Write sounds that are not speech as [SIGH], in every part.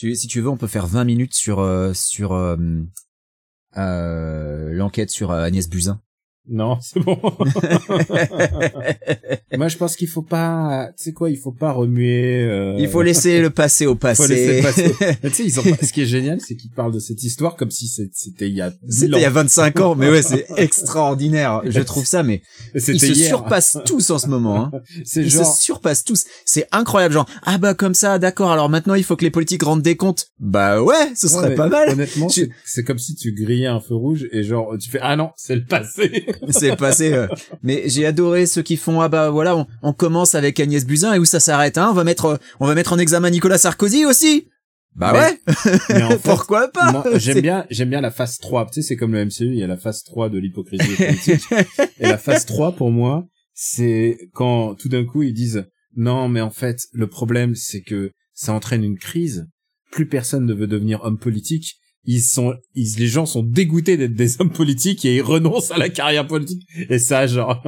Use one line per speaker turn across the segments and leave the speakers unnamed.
Si tu veux, on peut faire 20 minutes sur euh, sur euh, euh, l'enquête sur Agnès Buzyn.
Non, [LAUGHS] c'est bon. [LAUGHS] Moi, je pense qu'il faut pas, tu sais quoi, il faut pas remuer. Euh...
Il faut laisser le passé au passé.
Faut laisser le passé. [LAUGHS] tu sais, ils ont. Ce qui est génial, c'est qu'ils parlent de cette histoire comme si c'était il y a.
C'était il y a 25 ans, mais ouais, c'est extraordinaire. Je trouve ça, mais ils se surpassent tous en ce moment. Hein. Ils genre... se surpassent tous. C'est incroyable, genre ah bah comme ça, d'accord. Alors maintenant, il faut que les politiques rendent des comptes. Bah ouais, ce serait pas mal.
Honnêtement, c'est comme si tu grillais un feu rouge et genre tu fais ah non, c'est le passé. [LAUGHS]
c'est passé. Euh. Mais j'ai adoré ceux qui font ah bah voilà, on, on commence avec Agnès Buzyn et où ça s'arrête hein On va mettre on va mettre en examen Nicolas Sarkozy aussi. Bah ouais. Mais en [LAUGHS] fait, Pourquoi pas?
J'aime bien j'aime bien la phase 3. Tu sais c'est comme le MCU, il y a la phase 3 de l'hypocrisie politique. [LAUGHS] et la phase 3 pour moi, c'est quand tout d'un coup ils disent non mais en fait le problème c'est que ça entraîne une crise. Plus personne ne veut devenir homme politique ils sont, ils, les gens sont dégoûtés d'être des hommes politiques et ils renoncent à la carrière politique. Et ça, genre,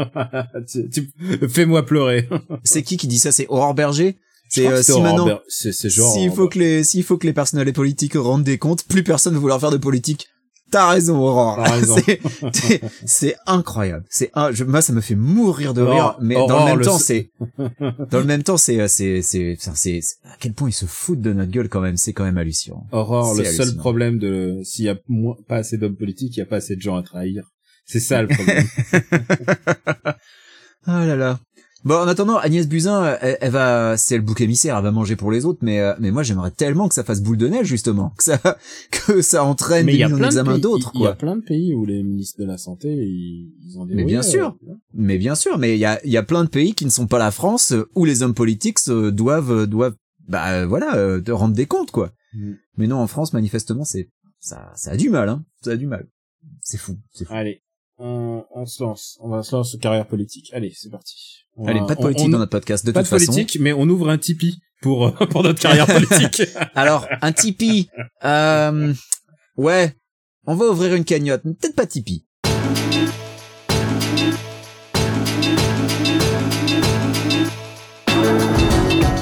[LAUGHS] fais-moi pleurer.
c'est qui qui dit ça? C'est Aurore Berger? C'est euh, si maintenant,
c'est genre.
S'il faut que les, s'il faut que les personnels politiques rendent des comptes, plus personne ne vouloir faire de politique. T'as raison, Aurore. [LAUGHS] c'est incroyable. C'est un, je, moi, ça me fait mourir de rire. Mais [LAUGHS] dans le même temps, c'est, dans le même temps, c'est, c'est, c'est, c'est, à quel point ils se foutent de notre gueule quand même. C'est quand même hallucinant.
Aurore, le seul problème de, s'il y a pas assez d'hommes politiques, il y a pas assez de gens à trahir. C'est ça le problème.
oh [LAUGHS] là là. Bon, en attendant, Agnès Buzyn, elle, va, c'est le bouc émissaire, elle va manger pour les autres, mais euh, mais moi j'aimerais tellement que ça fasse boule de neige justement, que ça [LAUGHS] que ça entraîne mais des millions d'examens d'autres.
Il y a plein de pays où les ministres de la santé ils, ont des.
Mais bien sûr, mais bien sûr, mais il y a il y a plein de pays qui ne sont pas la France où les hommes politiques doivent doivent bah voilà euh, rendre des comptes quoi. Mm. Mais non, en France manifestement c'est ça ça a du mal hein, ça a du mal. C'est fou, c'est fou.
Allez, on, on se lance, on va se lancer carrière politique. Allez, c'est parti.
Allez, pas de politique dans notre podcast, de
pas
toute façon.
Pas de politique, mais on ouvre un Tipeee pour, euh, [LAUGHS] pour notre carrière politique. [LAUGHS]
Alors, un Tipeee, euh, ouais, on va ouvrir une cagnotte, peut-être pas Tipeee.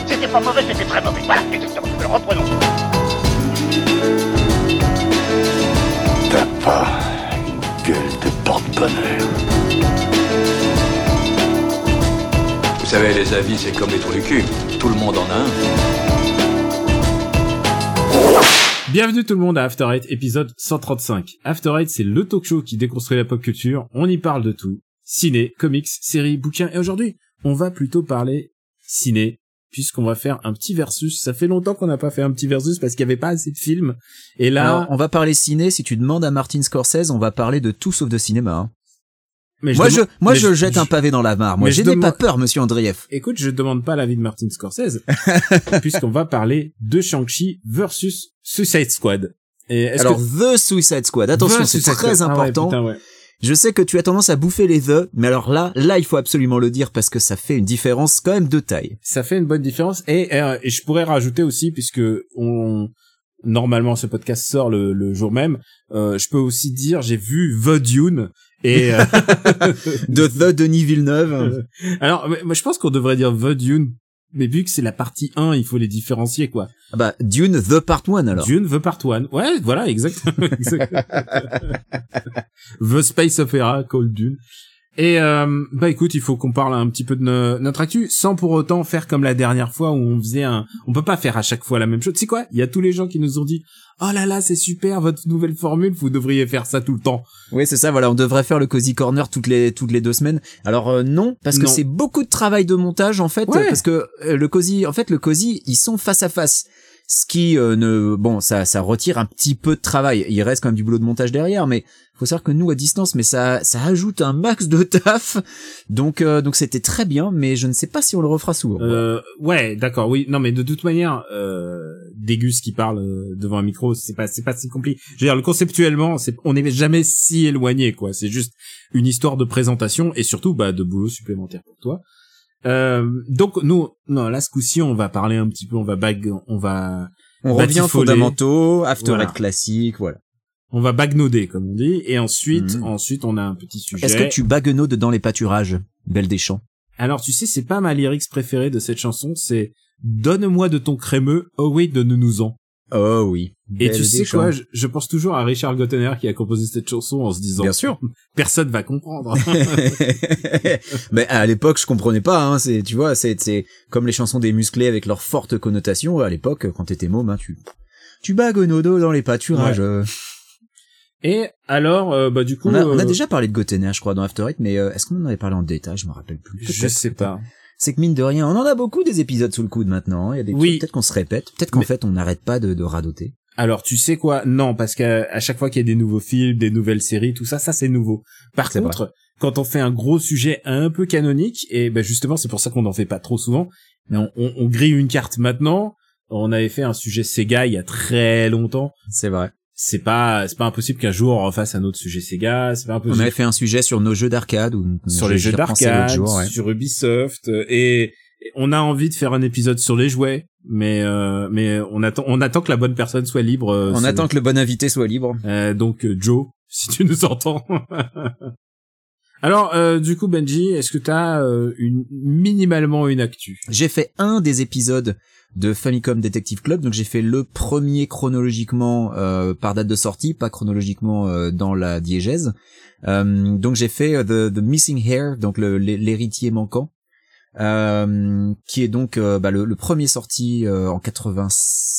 C'était pas mauvais, c'était très mauvais. Voilà, exactement. Reprenons.
T'as pas porte-bonheur.
Vous savez, les avis, c'est comme les trous du cul. Tout le monde en a un.
Bienvenue tout le monde à After Eight, épisode 135. After Eight, c'est le talk show qui déconstruit la pop culture. On y parle de tout. Ciné, comics, séries, bouquins. Et aujourd'hui, on va plutôt parler ciné, puisqu'on va faire un petit versus. Ça fait longtemps qu'on n'a pas fait un petit versus parce qu'il n'y avait pas assez de films. Et là...
on va parler ciné. Si tu demandes à Martin Scorsese, on va parler de tout sauf de cinéma. Hein moi, je, moi, je, jette un pavé dans la mare. Moi, je n'ai pas peur, monsieur Andrieff.
Écoute, je demande pas l'avis de Martin Scorsese, [LAUGHS] puisqu'on va parler de Shang-Chi versus Suicide Squad.
Et Alors, The Suicide Squad. Attention, c'est très ah important. Je sais que tu as tendance à bouffer les The, mais alors là, là, il faut absolument le dire parce que ça fait une différence quand même de taille.
Ça fait une bonne différence et, et je pourrais rajouter aussi puisque on, normalement ce podcast sort le, le jour même, euh, je peux aussi dire j'ai vu The Dune et euh, [LAUGHS]
de The Denis Villeneuve. [LAUGHS]
Alors moi je pense qu'on devrait dire The Dune mais vu que c'est la partie 1, il faut les différencier quoi.
Ah bah Dune The Part 1 alors.
Dune The Part 1. Ouais, voilà, exactement. [LAUGHS] exactement. [LAUGHS] the Space Opera called Dune. Et euh, bah écoute, il faut qu'on parle un petit peu de notre actu, sans pour autant faire comme la dernière fois où on faisait un. On peut pas faire à chaque fois la même chose. Tu sais quoi? Il y a tous les gens qui nous ont dit oh là là, c'est super votre nouvelle formule, vous devriez faire ça tout le temps.
Oui, c'est ça. Voilà, on devrait faire le cozy corner toutes les toutes les deux semaines. Alors euh, non, parce que c'est beaucoup de travail de montage en fait, parce que euh, le cozy, en fait, le cozy, ils sont face à face ce qui euh, ne bon ça ça retire un petit peu de travail. Il reste quand même du boulot de montage derrière mais faut savoir que nous à distance mais ça ça ajoute un max de [LAUGHS] taf. Donc euh, donc c'était très bien mais je ne sais pas si on le refera souvent.
Euh, ouais d'accord oui. Non mais de toute manière euh, Dégus qui parle euh, devant un micro c'est pas c'est pas si compliqué je veux dire conceptuellement c'est on n'est jamais si éloigné quoi. C'est juste une histoire de présentation et surtout bah de boulot supplémentaire pour toi euh, donc nous, non, là ce coup-ci, on va parler un petit peu, on va bag, on va,
on revient fondamentaux, After voilà. classique, voilà.
On va bagnoder comme on dit, et ensuite, mmh. ensuite on a un petit sujet.
Est-ce que tu bagnaudes dans les pâturages, Belle des champs?
Alors tu sais, c'est pas ma lyrics préférée de cette chanson, c'est Donne-moi de ton crémeux, oh oui, donne-nous-en.
Oh oui.
Et tu sais quoi, je, pense toujours à Richard Gottener qui a composé cette chanson en se disant
Bien sûr. [LAUGHS]
personne va comprendre. [LAUGHS]
Mais à l'époque, je comprenais pas hein, c'est tu vois, c'est c'est comme les chansons des musclés avec leur forte connotation à l'époque quand t'étais môme hein, tu tu bagonodo dans les pâturages.
Et alors, euh, bah du coup,
on a,
euh,
déjà parlé de Gottener, je crois, dans After Eight, mais euh, est-ce qu'on en avait parlé en détail? Je me rappelle plus.
Je sais pas
c'est que mine de rien, on en a beaucoup des épisodes sous le coude maintenant. Hein. Il y a des oui. peut-être qu'on se répète, peut-être qu'en fait on n'arrête pas de, de radoter.
Alors tu sais quoi? Non, parce qu'à chaque fois qu'il y a des nouveaux films, des nouvelles séries, tout ça, ça c'est nouveau. Par contre, quand on fait un gros sujet un peu canonique, et ben justement c'est pour ça qu'on n'en fait pas trop souvent, mais on, on, on, grille une carte maintenant. On avait fait un sujet Sega il y a très longtemps.
C'est vrai
c'est pas c'est pas impossible qu'un jour on refasse un autre sujet Sega c'est pas impossible.
on avait fait un sujet sur nos jeux d'arcade ou
sur les jeux d'arcade sur Ubisoft et, on a envie de faire un épisode sur les jouets mais euh, mais on attend on attend que la bonne personne soit libre euh,
on attend que le bon invité soit libre.
Euh, donc Joe [LAUGHS] si tu nous entends. [LAUGHS] Alors, euh, du coup, Benji, est-ce que t'as euh, une minimalement une actu?
J'ai fait un des épisodes de Famicom Detective Club, donc j'ai fait le premier chronologiquement euh, par date de sortie, pas chronologiquement dans la diégèse. donc j'ai fait the, the, Missing Hair, donc l'héritier manquant, qui est donc bah, le, le, premier sorti en 86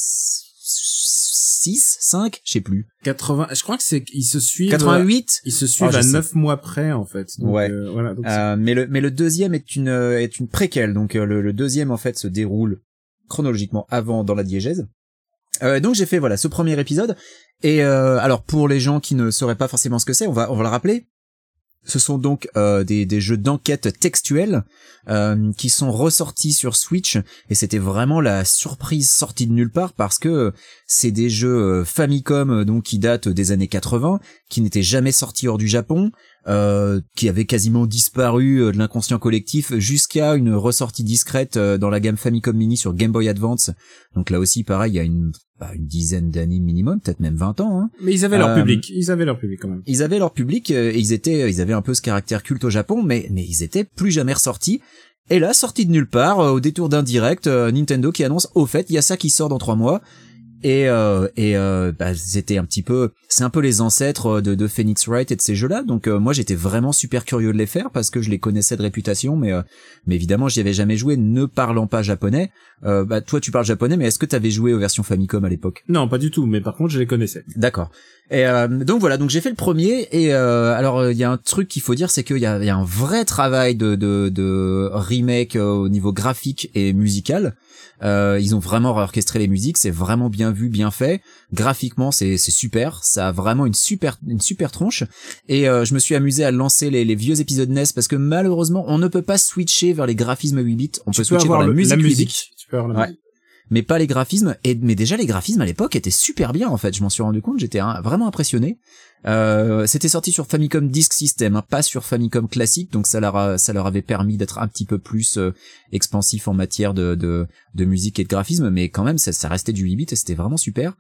6, 5, je sais plus.
80, je crois que c'est, ils se suivent.
88?
Ils se suivent oh, à 9 mois près, en fait.
Donc, ouais. Euh, voilà, euh, mais le, mais le deuxième est une, euh, est une préquelle. Donc, euh, le, le, deuxième, en fait, se déroule chronologiquement avant dans la diégèse. Euh, donc j'ai fait voilà ce premier épisode et alors pour les gens qui ne sauraient pas forcément ce que c'est, on va on va le rappeler. Ce sont donc euh, des, des, jeux d'enquête textuels euh, qui sont ressortis sur Switch et c'était vraiment la surprise sortie de nulle part parce que c'est des jeux euh, Famicom donc qui datent des années 80, qui n'étaient jamais sortis hors du Japon, euh, qui avaient quasiment disparu de l'inconscient collectif jusqu'à une ressortie discrète dans la gamme Famicom Mini sur Game Boy Advance. Donc là aussi pareil, il y a une bah, une dizaine d'années minimum, peut-être même 20 ans. Hein.
Mais ils avaient leur euh, public, ils avaient leur public quand même.
Ils avaient leur public euh, et ils étaient, ils avaient un peu ce caractère culte au Japon, mais mais ils étaient plus jamais ressortis. Et là, sorti de nulle part, euh, au détour d'un direct, Nintendo qui annonce, au fait, il y a ça qui sort dans trois mois et euh, et euh, bah, c'était un petit peu c'est un peu les ancêtres de, de Phoenix Wright et de ces jeux-là. Donc euh, moi j'étais vraiment super curieux de les faire parce que je les connaissais de réputation mais euh, mais évidemment j'y avais jamais joué ne parlant pas japonais. Bah toi tu parles japonais mais est-ce que tu avais joué aux versions Famicom à l'époque?
Non pas du tout mais par contre je les connaissais.
D'accord. Et donc voilà donc j'ai fait le premier et alors il y a un truc qu'il faut dire c'est qu'il y a, y a un vrai travail de de, de remake au niveau graphique et musical euh, ils ont vraiment orchestré les musiques, c'est vraiment bien vu, bien fait. Graphiquement, c'est super, ça a vraiment une super une super tronche. Et euh, je me suis amusé à lancer les, les, vieux épisodes NES parce que malheureusement, on ne peut pas switcher vers les graphismes 8 bits. On peut switcher vers la musique, 8 bits. Mais pas les graphismes. Et mais déjà les graphismes à l'époque étaient super bien en fait. Je m'en suis rendu compte, j'étais vraiment impressionné. Euh, c'était sorti sur Famicom Disk System, hein, pas sur Famicom classique, donc ça leur avait permis d'être un petit peu plus euh, expansif en matière de, musique et de graphisme, mais quand même ça, restait du 8 bits et c'était vraiment super.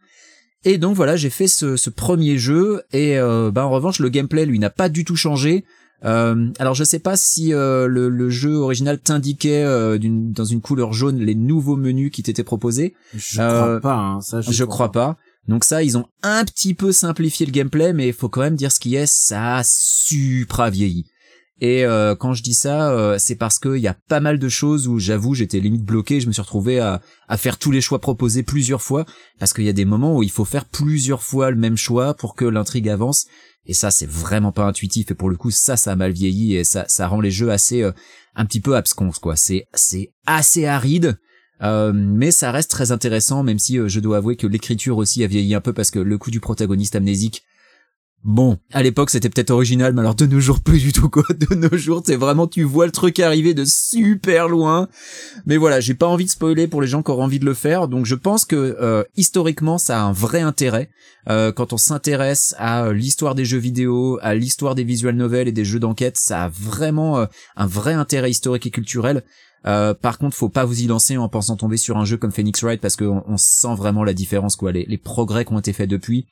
Et donc voilà, j'ai fait ce, ce, premier jeu et euh, bah en revanche le gameplay lui n'a pas du tout changé. Euh, alors je sais pas si euh, le, le, jeu original t'indiquait euh, dans une couleur jaune les nouveaux menus qui t'étaient proposés.
Je crois pas. Hein, ça,
je, crois, pas. Donc ça, ils ont un petit peu simplifié le gameplay, mais il faut quand même dire ce qui est, ça a supra vieilli. Et euh, quand je dis ça, euh, c'est parce qu'il y a pas mal de choses où j'avoue j'étais limite bloqué, je me suis retrouvé à, faire tous les choix proposés plusieurs fois, parce qu'il y a des moments où il faut faire plusieurs fois le même choix pour que l'intrigue avance, et ça c'est vraiment pas intuitif, et pour le coup ça ça a mal vieilli, et ça, ça rend les jeux assez euh, un petit peu abscons quoi, c'est c'est assez aride, euh, mais ça reste très intéressant, même si euh, je dois avouer que l'écriture aussi a vieilli un peu parce que le coup du protagoniste amnésique, Bon, à l'époque c'était peut-être original, mais alors de nos jours plus du tout quoi. [LAUGHS] De nos jours, c'est vraiment tu vois le truc arriver de super loin. Mais voilà, j'ai pas envie de spoiler pour les gens qui auront envie de le faire. Donc je pense que euh, historiquement ça a un vrai intérêt quand on s'intéresse à l'histoire des jeux vidéo, à l'histoire des visual novels et des jeux d'enquête. Ça a vraiment un vrai intérêt historique et culturel. Euh, par contre, faut pas vous y lancer en pensant tomber sur un jeu comme Phoenix Wright parce qu'on on sent vraiment la différence, quoi. Les, progrès qui ont été faits depuis.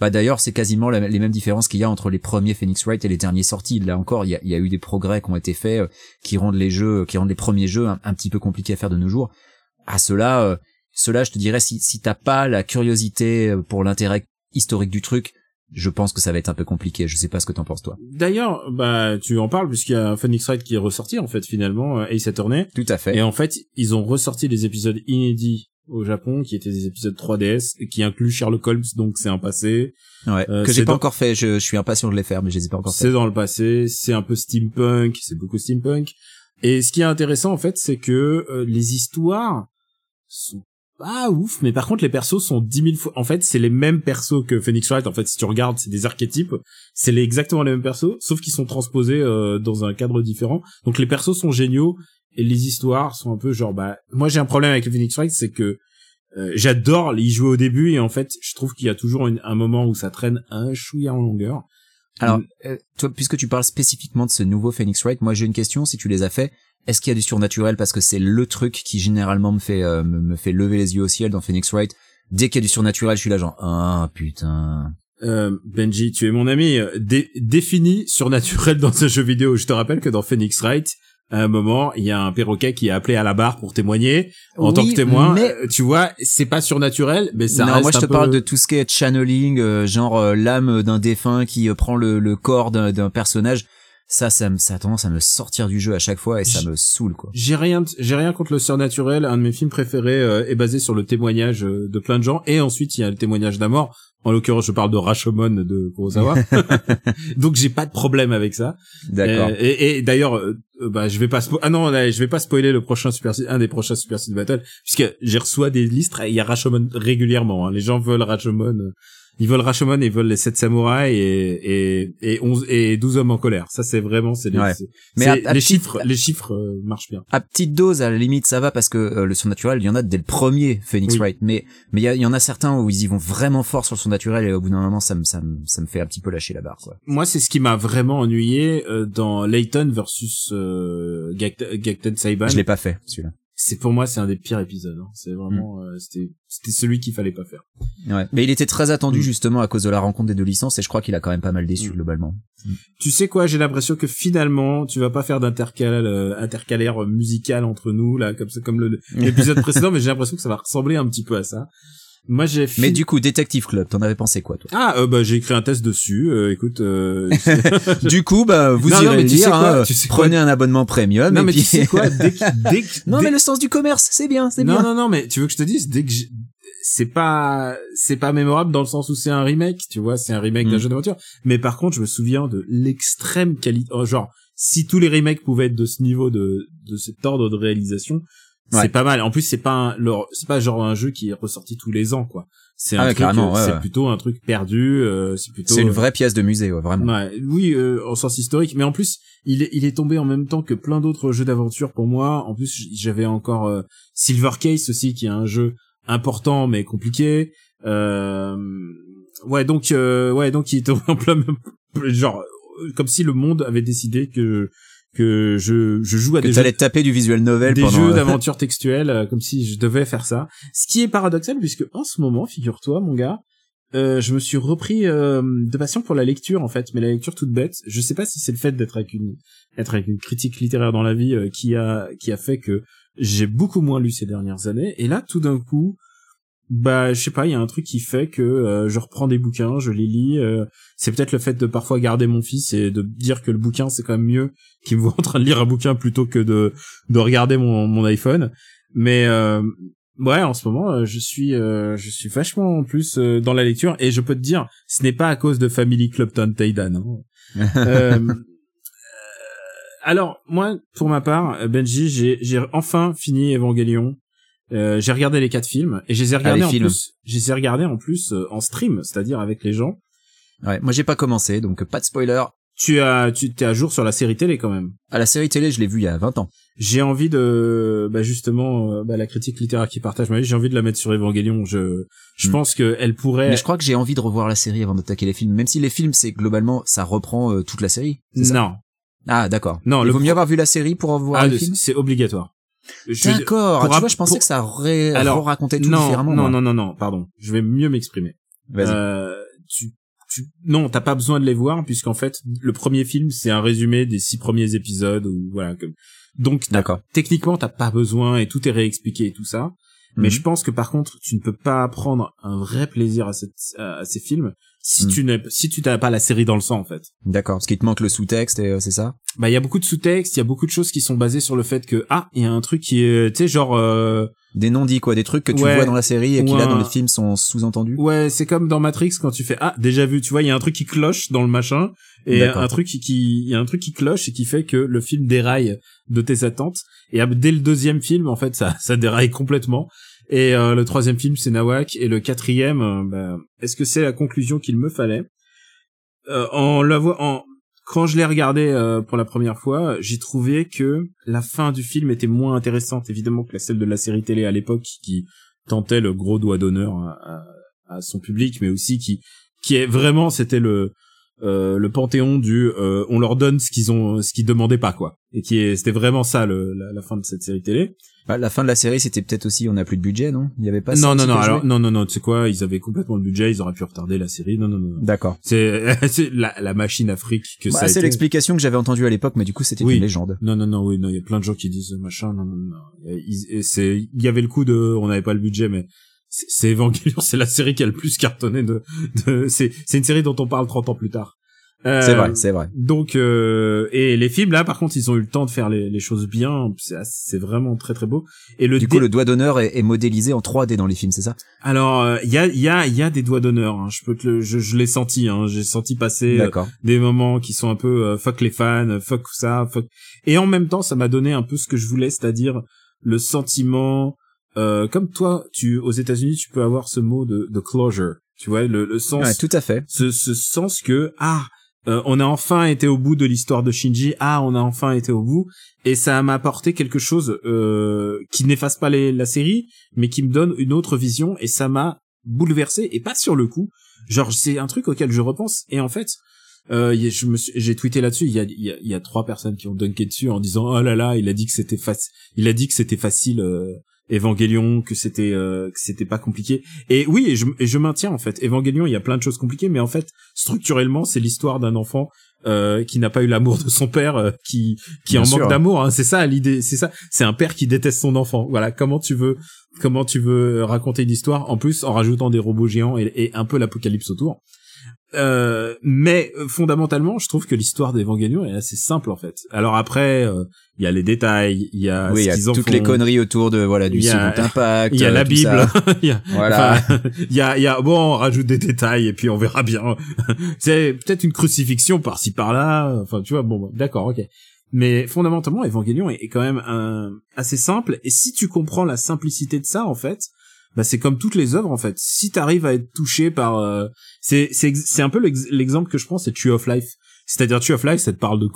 Bah d'ailleurs, c'est quasiment les mêmes différences qu'il y a entre les premiers Phoenix Wright et les derniers sortis. Là encore, il y a, y a, eu des progrès qui ont été faits, euh, qui rendent les jeux, qui rendent les premiers jeux un, petit peu compliqués à faire de nos jours. À cela, euh, cela, je te dirais, si, si t'as pas la curiosité euh, pour l'intérêt historique du truc, je pense que ça va être un peu compliqué. Je sais pas ce que t'en penses toi.
D'ailleurs, bah tu en parles puisqu'il y a Phoenix Wright qui est ressorti en fait finalement Ace Attorney.
Tout à fait.
Et en fait, ils ont ressorti des épisodes inédits au Japon qui étaient des épisodes 3DS et qui incluent Sherlock Holmes donc c'est un passé.
Ouais.
Euh,
que j'ai
c'est
pas
dans-
encore fait. Je, je suis impatient de les faire, mais je les ai pas encore
C'est
fait.
dans le passé, c'est un peu steampunk, c'est beaucoup steampunk. Et ce qui est intéressant en fait, c'est que euh, les histoires sont pas ouf, mais par contre les persos sont dix mille fois. En fait, c'est les mêmes persos que Phoenix Wright. En fait, si tu regardes, c'est des archétypes. C'est les- exactement les mêmes persos, sauf qu'ils sont transposés euh, dans un cadre différent. Donc les persos sont géniaux et les histoires sont un peu genre. Bah, moi j'ai un problème avec le Phoenix Wright, c'est que euh, j'adore y jouer au début et en fait, je trouve qu'il y a toujours une- un moment où ça traîne un chouïa en longueur.
Alors, euh, toi, puisque tu parles spécifiquement de ce nouveau Phoenix Wright, moi j'ai une question. Si tu les as fait, est-ce qu'il y a du surnaturel Parce que c'est le truc qui généralement me fait euh, me, me fait lever les yeux au ciel dans Phoenix Wright? Dès qu'il y a du surnaturel, je suis là genre ah putain.
Euh, Benji, tu es mon ami. Dé défini surnaturel dans un jeu vidéo. Je te rappelle que dans Phoenix Wright, à un moment, il y a un perroquet qui est appelé à la barre pour témoigner en
Oui,
tant que témoin.
mais-
Euh, Tu vois, c'est pas surnaturel, mais ça
non,
reste
moi je
un
te
peu-
parle de tout ce qui est channeling, euh, genre euh, l'âme d'un défunt qui euh, prend le, le corps d'un personnage. Ça, ça, me, ça a tendance à me sortir du jeu à chaque fois et ça me saoule quoi.
J'ai rien, j'ai rien contre le surnaturel. Un de mes films préférés est basé sur le témoignage de plein de gens. Et ensuite, il y a le témoignage d'un mort. En l'occurrence, je parle de Rashomon de Kurosawa. [LAUGHS] Donc, j'ai pas de problème avec ça.
D'accord.
Euh, et, et d'ailleurs, euh, euh, bah, je vais pas ah non, là, je vais pas spoiler le prochain Super un des prochains Super Seed Battle, puisque j'ai reçois des listes. Il y a Rashomon régulièrement. hein. Les gens veulent Rashomon. Ils veulent Rashomon, ils veulent les sept samouraïs et et et 11 et 12 hommes en colère. Ça c'est vraiment c'est les,
Ouais.
c'est-
Mais
c'est-
à- à
les
petite-
chiffres les chiffres euh, marchent bien.
à petite dose, à la limite, ça va parce que euh, le surnaturel, il y en a dès le premier Phoenix
Oui.
Wright. Mais mais il y, en a certains où ils y vont vraiment fort sur le surnaturel et au bout d'un moment, ça me ça me ça me fait un petit peu lâcher la barre quoi.
Moi, c'est ce qui m'a vraiment ennuyé euh, dans Layton versus euh, Gakten Saiban.
Je l'ai pas fait celui-là.
C'est pour moi c'est un des pires épisodes. hein. C'est vraiment euh, c'était c'était celui qu'il fallait pas faire.
Ouais. Mais il était très attendu
Mm.
justement à cause de la rencontre des deux licences et je crois qu'il a quand même pas mal déçu
Mm.
globalement.
Tu sais quoi, j'ai l'impression que finalement, tu vas pas faire d'intercal euh, intercalaire musical entre nous là, comme comme l'épisode [LAUGHS] précédent, mais j'ai l'impression que ça va ressembler un petit peu à ça. Moi, j'ai.
Mais
fi-
du coup, Detective Club, t'en avais pensé quoi toi?
Ah, euh, bah j'ai écrit un test dessus. euh, écoute, euh, [LAUGHS]
Du coup, bah vous
Non, non,
irez
mais tu sais quoi,
hein,
tu sais quoi
prenez un abonnement premium.
non
et
mais
puis...
tu sais quoi, dès que, [LAUGHS] dès que-
non
dès-
mais le sens du commerce, c'est bien, c'est
non
bien.
non non, mais tu veux que je te dise, dès que j'ai- c'est pas c'est pas mémorable dans le sens où c'est un remake, tu vois, c'est un remake d'un
Mm.
jeu d'aventure. Mais par contre, je me souviens de l'extrême qualité, oh, genre si tous les remakes pouvaient être de ce niveau de de cet ordre de réalisation,
Ouais.
c'est pas mal. En plus, c'est pas c'est pas genre un jeu qui est ressorti tous les ans, quoi. C'est
Ah
un
ouais,
euh, c'est
ouais.
plutôt un truc perdu. euh, c'est plutôt.
C'est une vraie pièce de musée, ouais, vraiment.
Ouais, oui, euh, en sens historique, mais en plus, il est, il est tombé en même temps que plein d'autres jeux d'aventure pour moi. En plus, j'avais encore euh, Silver Case aussi, qui est un jeu important mais compliqué. Euh, ouais, donc, euh, ouais, donc il est tombé [LAUGHS] en plein, même- genre, euh, comme si le monde avait décidé que que je, je joue à
Que
des jeux
taper du visuel novel
des
pendant.
jeux
euh,
d'aventure textuelle euh, comme si je devais faire ça ce qui est paradoxal puisque en ce moment figure-toi mon gars euh, je me suis repris euh, de passion pour la lecture en fait mais la lecture toute bête je sais pas si c'est le fait d'être avec une être avec une critique littéraire dans la vie euh, qui a qui a fait que j'ai beaucoup moins lu ces dernières années et là tout d'un coup bah je sais pas il y a un truc qui fait que euh, je reprends des bouquins je les lis euh, c'est peut-être le fait de parfois garder mon fils et de dire que le bouquin c'est quand même mieux qu'il me voit [LAUGHS] en train de lire un bouquin plutôt que de de regarder mon mon iPhone mais euh, ouais en ce moment euh, je suis euh, je suis vachement en plus euh, dans la lecture et je peux te dire ce n'est pas à cause de Family Club Taidan hein. [LAUGHS] Alors moi pour ma part Benji j'ai j'ai enfin fini Evangelion euh, j'ai regardé les quatre films et je les ai regardés
les
en
films.
plus je les ai regardés en plus euh, en stream c'est-à-dire avec les gens
Ouais, moi j'ai pas commencé, donc pas de spoiler.
tu as tu t'es à jour sur la série télé quand même
À la série télé, je l'ai vue il y a 20 ans.
j'ai envie de bah justement euh, bah, la critique littéraire qui partage ma vie j'ai envie de la mettre sur Evangelion je je
Mm.
pense que elle pourrait
Mais je crois que j'ai envie de revoir la série avant d'attaquer les films, même si les films c'est globalement ça reprend euh, toute la série. ça?
Non
Ah d'accord.
Non,
il
le
vaut mieux avoir vu la série pour voir
Ah,
le film.
c'est obligatoire
D'accord. Ah, tu vois, je pensais
pour-
que ça aurait
Alors,
raconté tout
non,
différemment.
non non non non pardon je vais mieux m'exprimer
Vas-y.
Euh, tu, tu, non, t'as pas besoin de les voir puisqu'en fait, le premier film c'est un résumé des six premiers épisodes ou voilà. Comme... Donc,
D'accord.
techniquement, t'as pas besoin et tout est réexpliqué et tout ça. Mais
Mhm.
je pense que par contre, tu ne peux pas prendre un vrai plaisir à, cette, à ces films si tu n'es, si tu n'as pas la série dans le sang, en fait.
D'accord. Parce qu'il te manque le sous-texte et euh, c'est ça?
Bah, il y a beaucoup de sous-textes, il y a beaucoup de choses qui sont basées sur le fait que, ah, il y a un truc qui est, tu sais, genre, euh,
Des non-dits quoi, des trucs que tu
Ouais.
vois dans la série et qui là dans les films sont sous-entendus?
ouais, c'est comme dans Matrix quand tu fais, ah, déjà vu, tu vois, il y a un truc qui cloche dans le machin, et un truc qui, qui, il y a un truc qui cloche et qui fait que le film déraille de tes attentes. Et ah, dès le deuxième film, en fait, ça, [LAUGHS] ça déraille complètement. Et euh, le troisième film, c'est Nawak. Et le quatrième, euh, bah, est-ce que c'est la conclusion qu'il me fallait? Euh, En la en quand je l'ai regardé euh, pour la première fois, j'ai trouvé que la fin du film était moins intéressante, évidemment, que celle de la série télé à l'époque, qui tentait le gros doigt d'honneur à, à- à son public, mais aussi qui, qui est vraiment, c'était le euh, le panthéon du euh, on leur donne ce qu'ils ont ce qu'ils demandaient pas quoi et qui est c'était vraiment ça le, la, la fin de cette série télé
Bah, la fin de la série, c'était peut-être aussi, on n'a plus de budget, non? Il y avait pas
non non non alors non non non tu sais quoi ils avaient complètement le budget ils auraient pu retarder la série non non non, non.
D'accord.
c'est [LAUGHS] c'est la, la machine Afrique que
Bah,
ça
c'est l'explication que j'avais entendue à l'époque, mais du coup, c'était
Oui.
une légende.
Non, non, non, oui, non, il y a plein de gens qui disent machin, non, non, non. C'est, il y avait le coup de, on n'avait pas le budget, mais c'est Evangelion, c'est la série qui a le plus cartonné de, de c'est, c'est une série dont on parle 30 ans plus tard. Euh,
C'est vrai, c'est vrai.
Donc, euh, et les films, là, par contre, ils ont eu le temps de faire les, les choses bien. C'est c'est vraiment très, très beau. Et le
Du coup, le doigt d'honneur est, est modélisé en 3D dans les films, c'est ça?
Alors, euh, il y a, il y a, il y a des doigts d'honneur. hein. Je peux te le, je, je l'ai senti. Hein. J'ai senti passer euh, des moments qui sont un peu euh, fuck les fans, euh, fuck ça, fuck. Et en même temps, ça m'a donné un peu ce que je voulais, c'est-à-dire le sentiment, euh, comme toi, tu aux États-Unis, tu peux avoir ce mot de, de closure. Tu vois, le, le sens,
Ouais, tout à fait.
ce, ce sens que ah, euh, on a enfin été au bout de l'histoire de Shinji. Ah, on a enfin été au bout. Et ça m'a apporté quelque chose euh, qui n'efface pas les- la série, mais qui me donne une autre vision. Et ça m'a bouleversé et pas sur le coup. Genre, c'est un truc auquel je repense. Et en fait, euh, je me j'ai tweeté là-dessus. Il y a, y, a, y a trois personnes qui ont dunké dessus en disant oh là là, il a dit que c'était facile. Il a dit que c'était facile. Euh, Evangelion, que c'était euh, que c'était pas compliqué. Et oui, et je, et je maintiens en fait. Evangelion, il y a plein de choses compliquées, mais en fait, structurellement, c'est l'histoire d'un enfant euh, qui n'a pas eu l'amour de son père, euh, qui qui
Bien
en
sûr.
manque d'amour. Hein. C'est ça l'idée. C'est ça. C'est un père qui déteste son enfant. Voilà. Comment tu veux comment tu veux raconter une histoire en plus en rajoutant des robots géants et, et un peu l'apocalypse autour. Euh, mais euh, fondamentalement, je trouve que l'histoire d'Evangelion est assez simple en fait. Alors après, euh, il y a les détails, il y a
oui, y a toutes
font.
les conneries autour de voilà du second impact.
Il y a la Bible, [LAUGHS] il y a,
Voilà.
il y a, il y a, bon, on rajoute des détails et puis on verra bien. [LAUGHS] c'est peut-être une crucifixion par-ci par-là. Enfin, tu vois, bon, d'accord, ok. Mais fondamentalement, Evangelion est, est quand même un, assez simple. Et si tu comprends la simplicité de ça, en fait, bah c'est comme toutes les œuvres, en fait. Si t'arrives à être touché par, euh, c'est, c'est, c'est un peu l'ex- l'exemple que je prends, c'est Tree of Life. C'est-à-dire Tree of Life, ça te parle de,